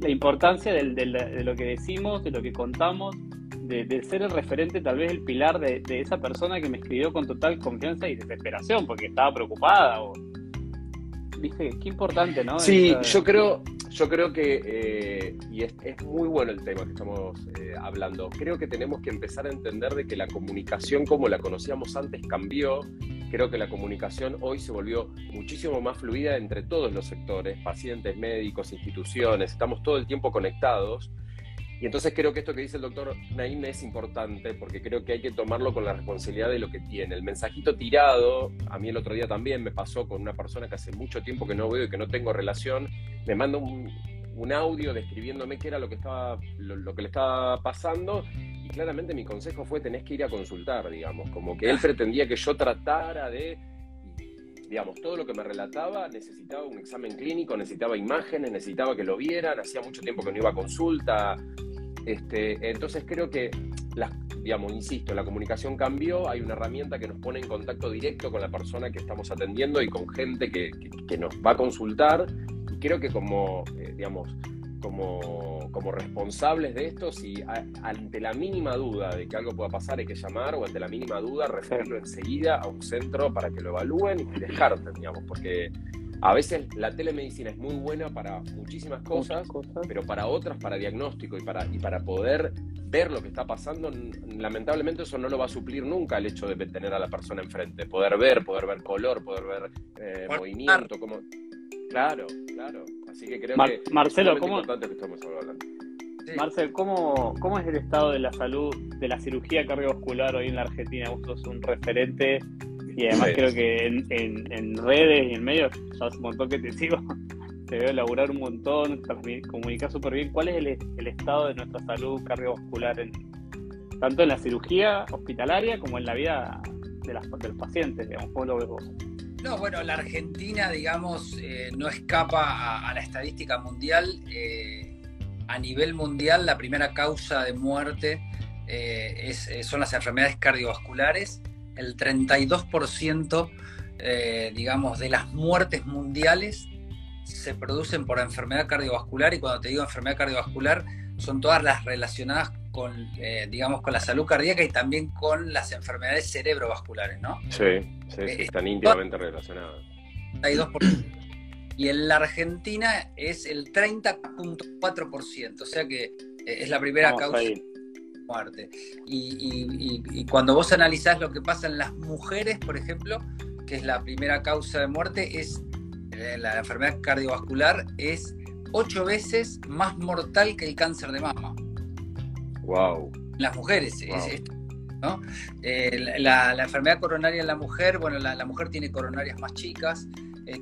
la importancia de lo que decimos, de lo que contamos, de, ser el referente, tal vez el pilar de, esa persona que me escribió con total confianza y desesperación porque estaba preocupada. O... Viste, qué importante, ¿no? Sí, yo creo, yo creo que, eh, y es, muy bueno el tema que estamos eh, hablando, creo que tenemos que empezar a entender de que la comunicación como la conocíamos antes cambió. Creo que la comunicación hoy se volvió muchísimo más fluida entre todos los sectores, pacientes, médicos, instituciones, estamos todo el tiempo conectados y entonces creo que esto que dice el doctor Naim es importante porque creo que hay que tomarlo con la responsabilidad de lo que tiene. El mensajito tirado, a mí el otro día también me pasó con una persona que hace mucho tiempo que no veo y que no tengo relación, me manda un, audio describiéndome qué era lo que, estaba, lo, que le estaba pasando y claramente mi consejo fue tenés que ir a consultar, digamos, como que él pretendía que yo tratara de digamos, todo lo que me relataba necesitaba un examen clínico, necesitaba imágenes, necesitaba que lo vieran, hacía mucho tiempo que no iba a consulta. Este, entonces creo que, digamos, insisto, la comunicación cambió, hay una herramienta que nos pone en contacto directo con la persona que estamos atendiendo y con gente que, nos va a consultar. Y creo que como, eh, digamos, como, como, responsables de esto, si ante la mínima duda de que algo pueda pasar hay que llamar o ante la mínima duda referirlo enseguida a un centro para que lo evalúen y descarten, digamos, porque a veces la telemedicina es muy buena para muchísimas cosas, pero para otras, para diagnóstico y para, y para poder ver lo que está pasando, lamentablemente eso no lo va a suplir nunca el hecho de tener a la persona enfrente, poder ver, poder ver color, poder ver eh, movimiento, como... Claro, claro. Así que creo que Marcelo, ¿cómo, importante que estamos hablando. Marcel, ¿cómo, ¿cómo es el estado de la salud de la cirugía cardiovascular hoy en la Argentina? Vos sos un referente y además creo que en, redes y en medios, ya hace un montón que te sigo, te veo elaborar un montón, comunicar súper bien. ¿Cuál es el, estado de nuestra salud cardiovascular, en, tanto en la cirugía hospitalaria como en la vida de, las, de los pacientes? Digamos? ¿Cómo lo ves vos? No, bueno, la Argentina, digamos, eh, no escapa a, la estadística mundial. Eh, a nivel mundial, la primera causa de muerte eh, son las enfermedades cardiovasculares. El 32%, digamos, de las muertes mundiales se producen por enfermedad cardiovascular y cuando te digo enfermedad cardiovascular son todas las relacionadas con, eh, digamos, con la salud cardíaca y también con las enfermedades cerebrovasculares, ¿no? Sí, sí, eh, están íntimamente relacionadas. Y en la Argentina es el 30.4%, o sea que eh, es la primera causa de muerte. Y, cuando vos analizás lo que pasa en las mujeres, por ejemplo, que es la primera causa de muerte, es la enfermedad cardiovascular, es ocho veces más mortal que el cáncer de mama. Wow. Las mujeres, ¿no? Eh, la, enfermedad coronaria en la mujer, bueno, la, mujer tiene coronarias más chicas, eh,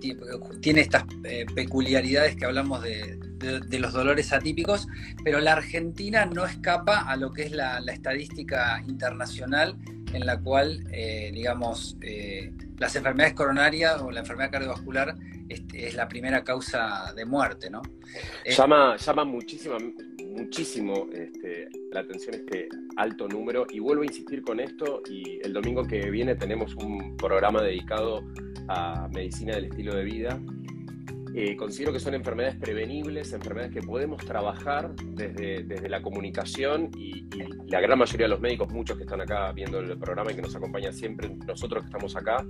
tiene, estas eh, peculiaridades que hablamos de, los dolores atípicos, pero la Argentina no escapa a lo que es la, estadística internacional en la cual, digamos, las enfermedades coronarias o la enfermedad cardiovascular este, es la primera causa de muerte, ¿no? Llama, llama muchísimo, muchísimo este, la atención este alto número y vuelvo a insistir con esto y el domingo que viene tenemos un programa dedicado a medicina del estilo de vida. Eh, considero que son enfermedades prevenibles, enfermedades que podemos trabajar desde, desde la comunicación y, la gran mayoría de los médicos, muchos que están acá viendo el programa y que nos acompañan siempre, nosotros que estamos acá,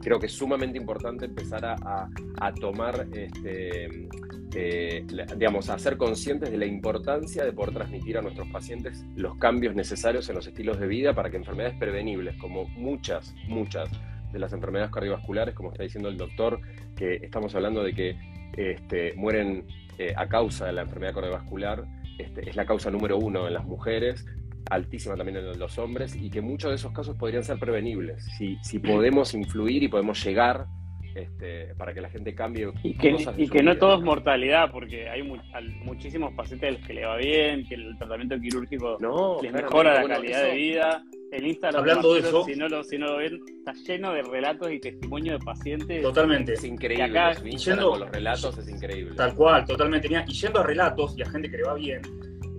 creo que es sumamente importante empezar a, a tomar este, eh, digamos, a ser conscientes de la importancia de poder transmitir a nuestros pacientes los cambios necesarios en los estilos de vida para que enfermedades prevenibles, como muchas, muchas de las enfermedades cardiovasculares, como está diciendo el doctor, que estamos hablando de que este, mueren eh, a causa de la enfermedad cardiovascular, este, es la causa número uno en las mujeres, altísima también en los hombres, y que muchos de esos casos podrían ser prevenibles. Si, si podemos influir y podemos llegar este, para que la gente cambie. Y que, y que no todo es mortalidad, porque hay muchísimos pacientes que le va bien, que el tratamiento quirúrgico les mejora la calidad de vida. El Instagram, hablando de eso, si no, lo, si no lo ven, está lleno de relatos y testimonios de pacientes. Totalmente. Es increíble. Acá, y yendo, con los relatos es increíble. Tal cual, totalmente. Y yendo a relatos y a gente que le va bien,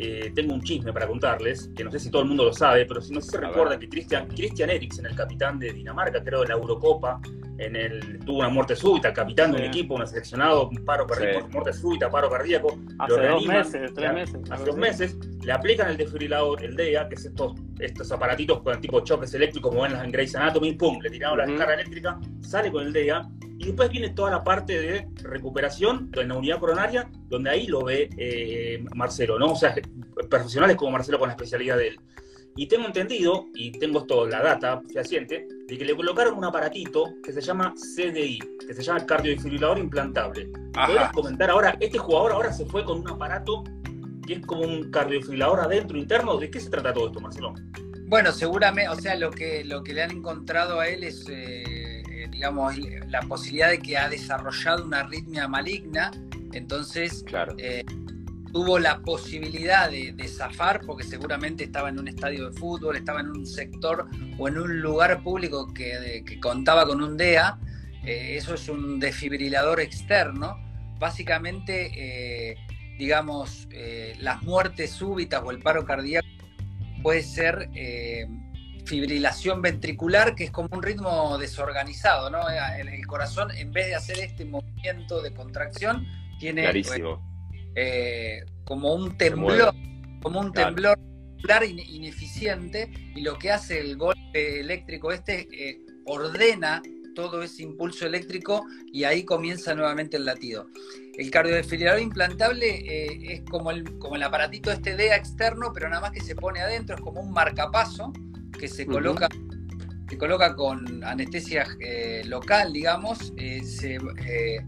eh, tengo un chisme para contarles, que no sé si todo el mundo lo sabe, pero si no se recuerda que Christian, Christian Eriksen, el capitán de Dinamarca, creo, en la Eurocopa, en el, tuvo una muerte súbita, capitán de un equipo, un seleccionado, un paro cardíaco, muerte súbita, paro cardíaco. Hace dos meses, tres meses. Hace dos meses, le aplican el desfibrilador, el DEA, que es estos, estos aparatitos con el tipo choques eléctricos, como ven en Grey's Anatomy, pum, le tiraron la descarga eléctrica, sale con el DEA y después viene toda la parte de recuperación en la unidad coronaria, donde ahí lo ve eh, Marcelo, ¿no? O sea, profesionales como Marcelo con la especialidad de él. Y tengo entendido, y tengo esto, la data fehaciente, de que le colocaron un aparatito que se llama CDI, que se llama cardiodifibrilador implantable. ¿Puedes comentar ahora? Este jugador ahora se fue con un aparato que es como un cardiodifibrilador adentro, interno. ¿De qué se trata todo esto, Marcelo? Bueno, seguramente, o sea, lo que, lo que le han encontrado a él es... Eh, digamos, la posibilidad de que ha desarrollado una arritmia maligna, entonces eh, tuvo la posibilidad de, zafar porque seguramente estaba en un estadio de fútbol, estaba en un sector o en un lugar público que, contaba con un DEA, eh, eso es un desfibrilador externo, básicamente, eh, digamos, las muertes súbitas o el paro cardíaco puede ser fibrilación ventricular, que es como un ritmo desorganizado, ¿no? El, corazón, en vez de hacer este movimiento de contracción, tiene eh, como un temblor, como un temblor ineficiente, y lo que hace el golpe eléctrico este eh, ordena todo ese impulso eléctrico y ahí comienza nuevamente el latido. El cardiodesfibrilador implantable eh, es como el, como el aparatito este DEA externo, pero nada más que se pone adentro, es como un marcapaso que se coloca, se coloca con anestesia eh, local, digamos, eh, eh,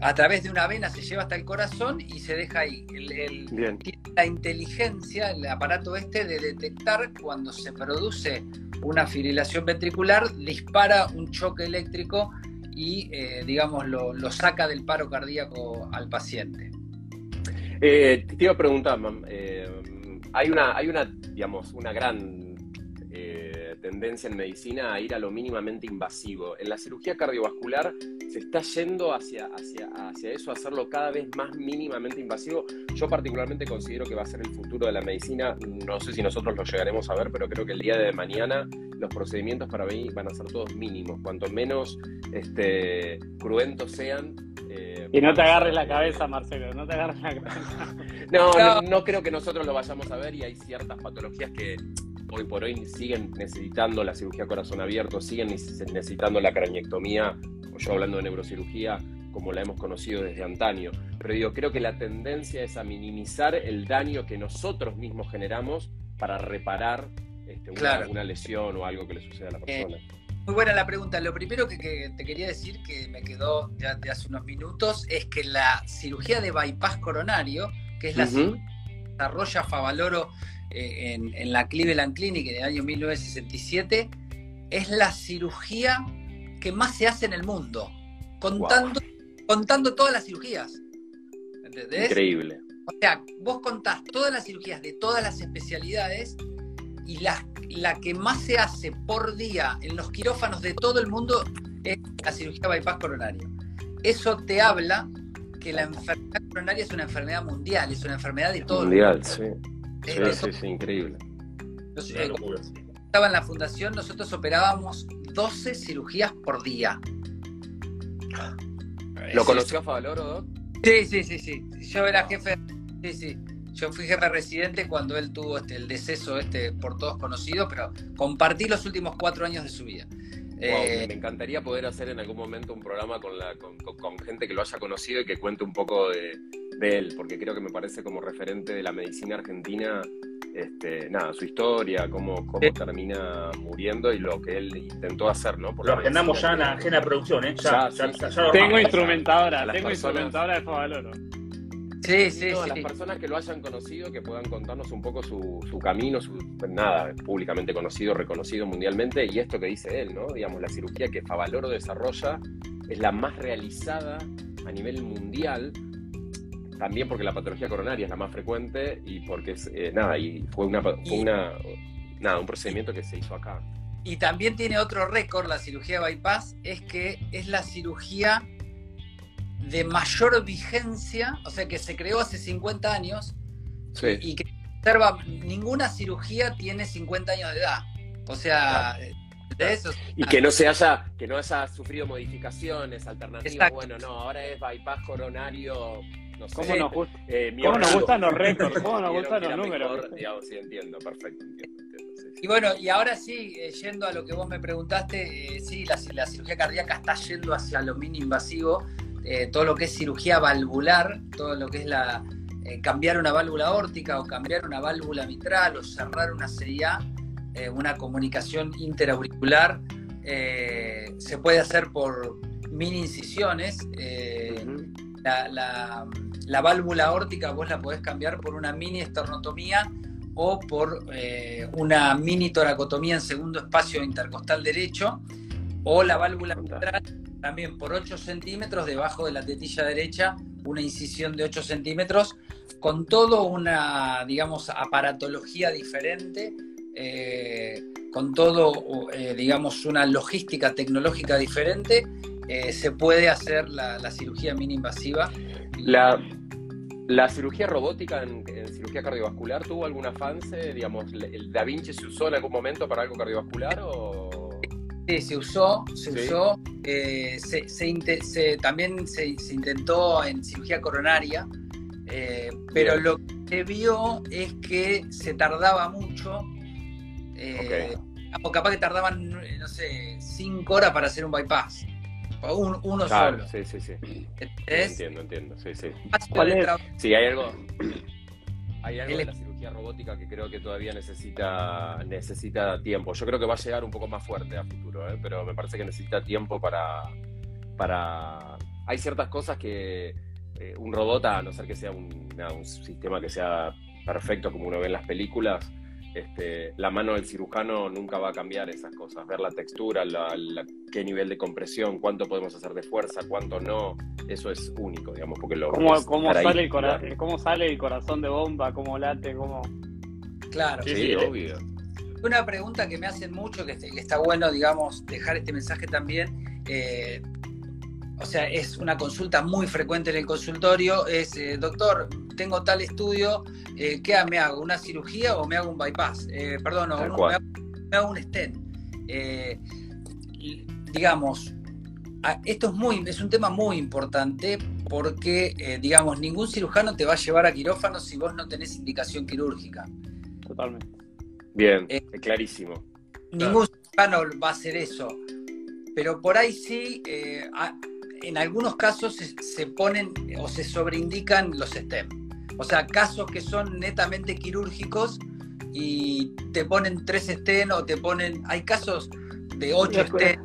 a través de una vena se lleva hasta el corazón y se deja ahí. tiene la inteligencia, el aparato este, de detectar cuando se produce una fibrilación ventricular, dispara un choque eléctrico y, digamos, lo, saca del paro cardíaco al paciente. te iba a preguntar, hay una, hay una, digamos, una gran tendencia en medicina a ir a lo mínimamente invasivo. En la cirugía cardiovascular se está yendo hacia, hacia, hacia eso, hacerlo cada vez más mínimamente invasivo. Yo particularmente considero que va a ser el futuro de la medicina. No sé si nosotros lo llegaremos a ver, pero creo que el día de mañana los procedimientos para mí van a ser todos mínimos. Cuanto menos este, cruentos sean, eh, y no te agarres la cabeza, Marcelo, no te agarres la cabeza. no, no, creo que nosotros lo vayamos a ver y hay ciertas patologías que hoy por hoy siguen necesitando la cirugía corazón abierto, siguen necesitando la craniectomía, yo hablando de neurocirugía, como la hemos conocido desde antaño. Pero digo, creo que la tendencia es a minimizar el daño que nosotros mismos generamos para reparar este, una, lesión o algo que le suceda a la eh, persona. muy buena la pregunta. Lo primero que, te quería decir, que me quedó de, de, hace unos minutos, es que la cirugía de bypass coronario, que es la cirugía que desarrolla Favaloro eh, en, la Cleveland Clinic en el año 1967, es la cirugía que más se hace en el mundo, contando, contando todas las cirugías. ¿Entendés? Increíble. O sea, vos contás todas las cirugías de todas las especialidades y la, la que más se hace por día en los quirófanos de todo el mundo es la cirugía bypass coronario. Eso te habla que la enfermedad coronaria es una enfermedad mundial, es una enfermedad de todo mundial, el mundo. Sí. Sí, sí, sí, increíble. estaba en la fundación, nosotros operábamos 12 cirugías por día. ¿Lo conoció a Favaloro, Doc? Sí, sí, sí, sí. Yo era jefe. Sí, sí. Yo fui jefe residente cuando él tuvo este, el deceso este por todos conocido, pero compartí los últimos cuatro años de su vida. Eh, me encantaría poder hacer en algún momento un programa con, la, con, gente que lo haya conocido y que cuente un poco de, él, porque creo que me parece como referente de la medicina argentina, este, nada, su historia, cómo, cómo termina muriendo y lo que él intentó hacer, ¿no? lo agendamos ya en la agenda de producción, ¿eh? tengo instrumentadora, tengo instrumentadora de Favaloro. Sí, sí, sí. las personas que lo hayan conocido, que puedan contarnos un poco su, su camino, su, nada, públicamente conocido, reconocido mundialmente, y esto que dice él, ¿no? Digamos, la cirugía que Favaloro desarrolla es la más realizada a nivel mundial, también porque la patología coronaria es la más frecuente y porque es, eh, nada, y fue, una, una, nada, un procedimiento que se hizo acá. Y también tiene otro récord, la cirugía bypass, es que es la cirugía de mayor vigencia, o sea que se creó hace 50 años y que observa, ninguna cirugía tiene 50 años de edad. O sea, de eso. Y que no se haya, que no haya sufrido modificaciones, alternativas. Bueno, no, ahora es bypass coronario. No sé, ¿Cómo nos, gusta, eh, ¿cómo nos gustan los récords? ¿Cómo nos gustan los números? sí, entiendo, perfecto, entiendo. Y bueno, y ahora sí, eh, yendo a lo que vos me preguntaste, eh, sí, la, la, cirugía cardíaca está yendo hacia lo mini invasivo, eh, todo lo que es cirugía valvular, todo lo que es la cambiar una válvula órtica o cambiar una válvula mitral o cerrar una CIA, una comunicación interauricular, se puede hacer por mini incisiones. la, la válvula órtica vos la podés cambiar por una mini esternotomía o por eh, una mini toracotomía en segundo espacio intercostal derecho, o la válvula mitral también por 8 centímetros debajo de la tetilla derecha, una incisión de 8 centímetros, con todo una, digamos, aparatología diferente, eh, con todo, eh, digamos, una logística tecnológica diferente, se puede hacer la, la cirugía mini invasiva. La, ¿La cirugía robótica en, cirugía cardiovascular tuvo alguna avance? Digamos, ¿el Da Vinci se usó en algún momento para algo cardiovascular o...? Sí, se usó, se usó. Eh, se, también se, intentó en cirugía coronaria, eh, pero lo que se vio es que se tardaba mucho. Eh, o capaz que tardaban, no sé, cinco horas para hacer un bypass uno solo. Sí, sí, sí. Entiendo, entiendo. Sí, sí. Sí, hay algo. Hay algo de la cirugía robótica que creo que todavía necesita, necesita tiempo. Yo creo que va a llegar un poco más fuerte a futuro, ¿eh? pero me parece que necesita tiempo para. para... Hay ciertas cosas que eh, un robot, a no ser que sea un, un sistema que sea perfecto como uno ve en las películas, este, la mano del cirujano nunca va a cambiar esas cosas, ver la textura, qué nivel de compresión, cuánto podemos hacer de fuerza, cuánto no, eso es único, digamos, porque lo... ¿Cómo, cómo sale, el ¿Cómo sale el corazón de bomba? ¿Cómo late? ¿Cómo...? Claro. Sí, obvio. Una pregunta que me hacen mucho, que, está bueno, digamos, dejar este mensaje también, eh, o sea, es una consulta muy frecuente en el consultorio, es, eh, doctor, tengo tal estudio, eh, ¿qué me hago? ¿Una cirugía o me hago un bypass? Eh, perdón, me, hago, un stent. digamos, esto es, muy, es un tema muy importante porque, digamos, ningún cirujano te va a llevar a quirófano si vos no tenés indicación quirúrgica. Totalmente. Bien, clarísimo. Ningún cirujano va a hacer eso. Pero por ahí sí, en algunos casos se, ponen o se sobreindican los STEM. O sea, casos que son netamente quirúrgicos y te ponen tres STEM o te ponen. Hay casos de ocho STEM.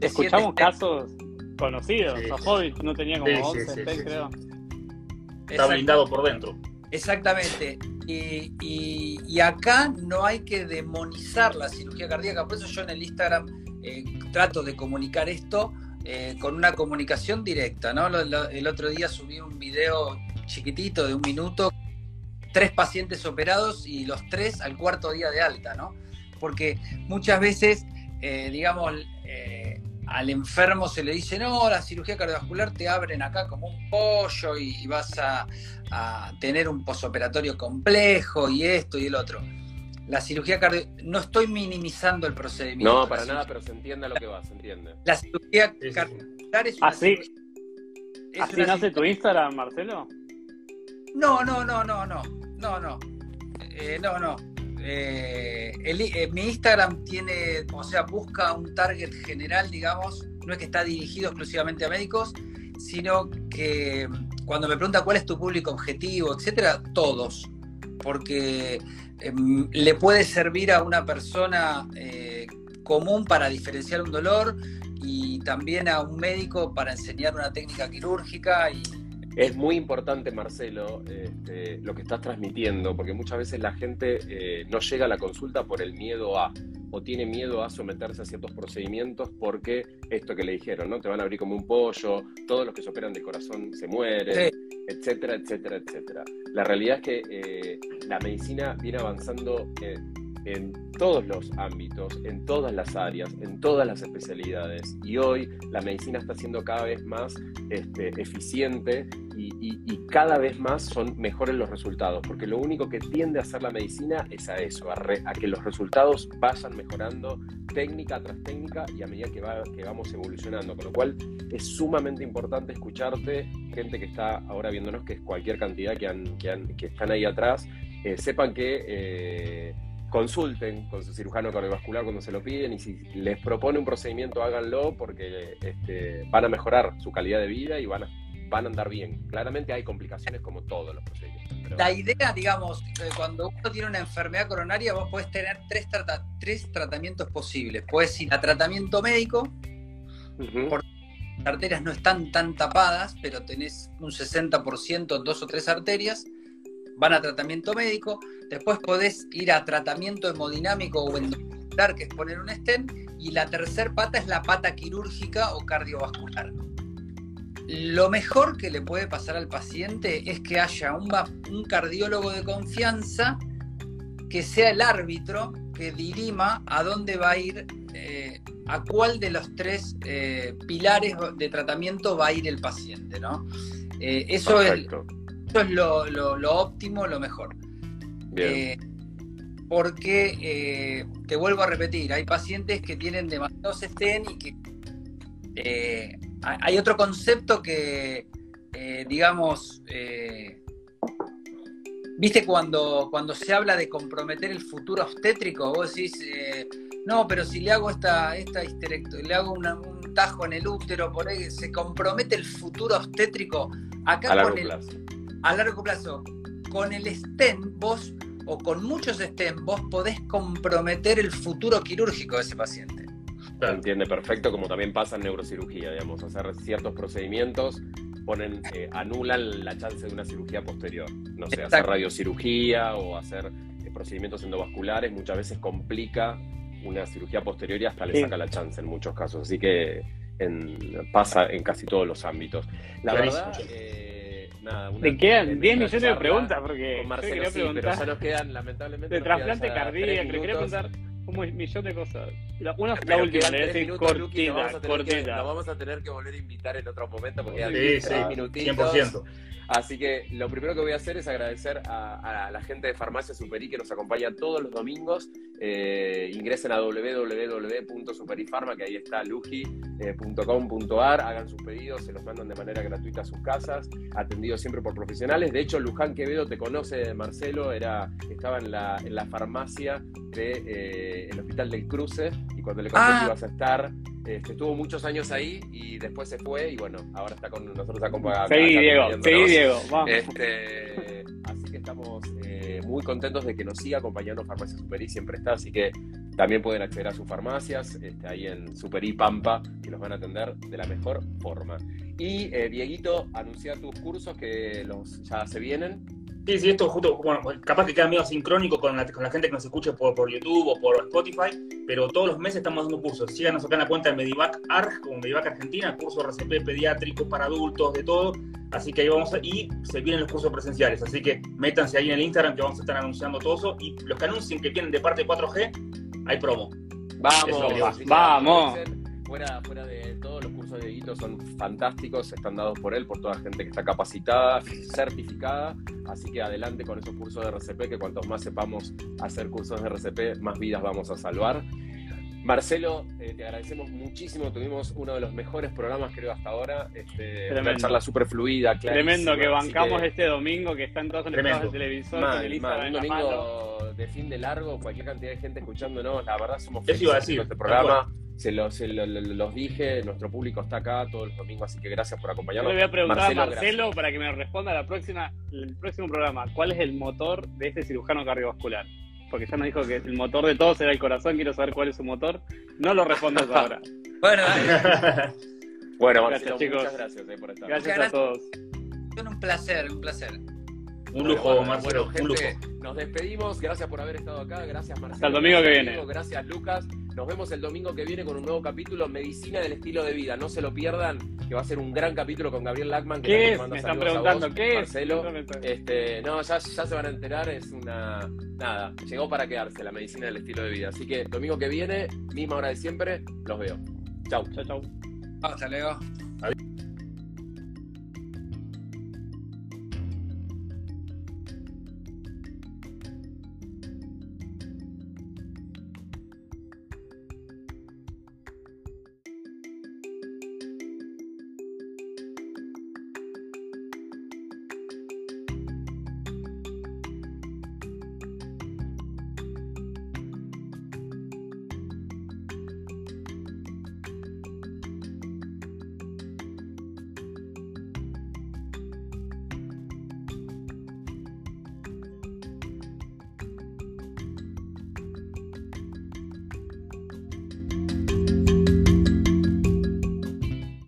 Escuchamos casos conocidos. Sí. no tenía como 11 creo. Está blindado por dentro. Exactamente. Y, y, acá no hay que demonizar la cirugía cardíaca. Por eso yo en el Instagram eh, trato de comunicar esto eh, con una comunicación directa, ¿no? el otro día subí un video chiquitito de un minuto, tres pacientes operados y los tres al cuarto día de alta, ¿no? Porque muchas veces, eh, digamos, eh, al enfermo se le dice, no, la cirugía cardiovascular te abren acá como un pollo y, vas a, a, tener un posoperatorio complejo y esto y el otro. La cirugía cardiovascular, no estoy minimizando el procedimiento. No, para nada, pero se entiende a lo que va, se entiende. La cirugía cardiovascular es una ¿Así, ¿así nace tu Instagram, Marcelo? No, no, no, no, no, no, no, eh, no, no. Eh, eh, mi Instagram tiene, o sea, busca un target general, digamos, no es que está dirigido exclusivamente a médicos, sino que cuando me pregunta cuál es tu público objetivo, etcétera, todos, porque Em, le puede servir a una persona eh, común para diferenciar un dolor y también a un médico para enseñar una técnica quirúrgica. Y... Es muy importante, Marcelo, este, lo que estás transmitiendo, porque muchas veces la gente eh, no llega a la consulta por el miedo a o tiene miedo a someterse a ciertos procedimientos porque esto que le dijeron, ¿no? Te van a abrir como un pollo, todos los que se operan de corazón se mueren, etcétera, etcétera, etcétera. La realidad es que eh, la medicina viene avanzando en todos los ámbitos, en todas las áreas, en todas las especialidades. Y hoy la medicina está siendo cada vez más este, eficiente y, cada vez más son mejores los resultados, porque lo único que tiende a hacer la medicina es a eso, a, que los resultados vayan mejorando técnica tras técnica y a medida que, va, que vamos evolucionando. Con lo cual es sumamente importante escucharte, gente que está ahora viéndonos, que es cualquier cantidad que, han, que, están ahí atrás, eh, sepan que... Eh, consulten con su cirujano cardiovascular cuando se lo piden y si les propone un procedimiento háganlo porque este, van a mejorar su calidad de vida y van a, van a andar bien. Claramente hay complicaciones como todos los procedimientos. La idea, digamos, eh, cuando uno tiene una enfermedad coronaria, vos podés tener tres, tres tratamientos posibles. Puedes ir a tratamiento médico, porque las arterias no están tan tapadas, pero tenés un 60% dos o tres arterias van a tratamiento médico, después podés ir a tratamiento hemodinámico o endomuscular, que es poner un stent, y la tercera pata es la pata quirúrgica o cardiovascular. Lo mejor que le puede pasar al paciente es que haya un, un cardiólogo de confianza que sea el árbitro que dirima a dónde va a ir, eh, a cuál de los tres eh, pilares de tratamiento va a ir el paciente, ¿no? Eh, eso es es lo, óptimo, lo mejor. Eh, porque, eh, te vuelvo a repetir, hay pacientes que tienen demasiados estén y que eh, hay otro concepto que, digamos, viste cuando, cuando se habla de comprometer el futuro obstétrico, vos decís, no, pero si le hago esta, esta le hago un tajo en el útero, por ahí se compromete el futuro obstétrico. Acá con el, a largo plazo, con el STEM vos, o con muchos STEM, vos podés comprometer el futuro quirúrgico de ese paciente. Se entiende perfecto, como también pasa en neurocirugía, digamos, hacer ciertos procedimientos ponen, eh, anulan la chance de una cirugía posterior. No sé, hacer radiocirugía o hacer eh, procedimientos endovasculares muchas veces complica una cirugía posterior y hasta le saca la chance en muchos casos. Así que pasa en casi todos los ámbitos. La verdad, te quedan 10 millones de preguntas porque con Marcelo sí, pero ya nos quedan lamentablemente de trasplante cardíaco, le quería preguntar un millón de cosas. Una, la última, le decir cortita, vamos a cortita. vamos a tener que volver a invitar en otro momento porque ya sí, 3 minutitos. 100%. Así que lo primero que voy a hacer es agradecer a, la gente de Farmacia Superi que nos acompaña todos los domingos. Eh, ingresen a www.superifarma, que ahí está luji.com.ar, hagan sus pedidos, se los mandan de manera gratuita a sus casas, atendidos siempre por profesionales. De hecho, Luján Quevedo te conoce, Marcelo, era, estaba en la, en la farmacia de, eh, Hospital del Cruce y cuando le conté que ah. ibas a estar, este, estuvo muchos años ahí y después se fue y bueno, ahora está con nosotros acompañando. Sí, Diego, sí, Diego, vamos. Este, así que estamos eh, muy contentos de que nos siga acompañando Farmacia Superi, siempre está, así que también pueden acceder a sus farmacias, este, ahí en Superi Pampa, y los van a atender de la mejor forma. Y eh, Dieguito, anuncia tus cursos que los ya se vienen. Sí, sí, esto justo, bueno, capaz que queda medio sincrónico con la, con la gente que nos escuche por, por YouTube o por Spotify, pero todos los meses estamos dando cursos. Síganos acá en la cuenta de Medivac ARG, como Medivac Argentina, curso RCP pediátrico para adultos, de todo. Así que ahí vamos a, y se vienen los cursos presenciales. Así que métanse ahí en el Instagram que vamos a estar anunciando todo eso. Y los que anuncien que vienen de parte 4G, hay promo. Vamos, vamos. Fuera, fuera de son fantásticos, están dados por él, por toda la gente que está capacitada, certificada, así que adelante con esos cursos de RCP, que cuantos más sepamos hacer cursos de RCP, más vidas vamos a salvar. Marcelo, eh, te agradecemos muchísimo. Tuvimos uno de los mejores programas, creo, hasta ahora. Este, una charla súper fluida, Tremendo, que bancamos este domingo, que están todos en el televisor. un domingo de fin de largo, cualquier cantidad de gente escuchándonos. La verdad, somos felices de este programa se, los, los dije, nuestro público está acá todos los domingos, así que gracias por acompañarnos. le voy a preguntar a Marcelo para que me responda la próxima, el próximo programa, ¿cuál es el motor de este cirujano cardiovascular? Porque ya nos dijo que el motor de todos era el corazón, quiero saber cuál es su motor. No lo respondas ahora. bueno, bueno, Marcelo, muchas gracias eh, por estar. Gracias, a todos. Un placer, un placer. Un lujo, Marcelo, un lujo. Nos despedimos, gracias por haber estado acá, gracias Marcelo. Hasta el domingo que viene. Gracias Lucas. Nos vemos el domingo que viene con un nuevo capítulo, Medicina del Estilo de Vida. No se lo pierdan, que va a ser un gran capítulo con Gabriel Lackman. Que ¿Qué es? Me están preguntando, ¿qué Marcelo. Este, no, ya, ya se van a enterar, es una... Nada, llegó para quedarse la medicina del estilo de vida. Así que domingo que viene, misma hora de siempre, los veo. Chau. Chau, chau. Hasta luego. Adiós.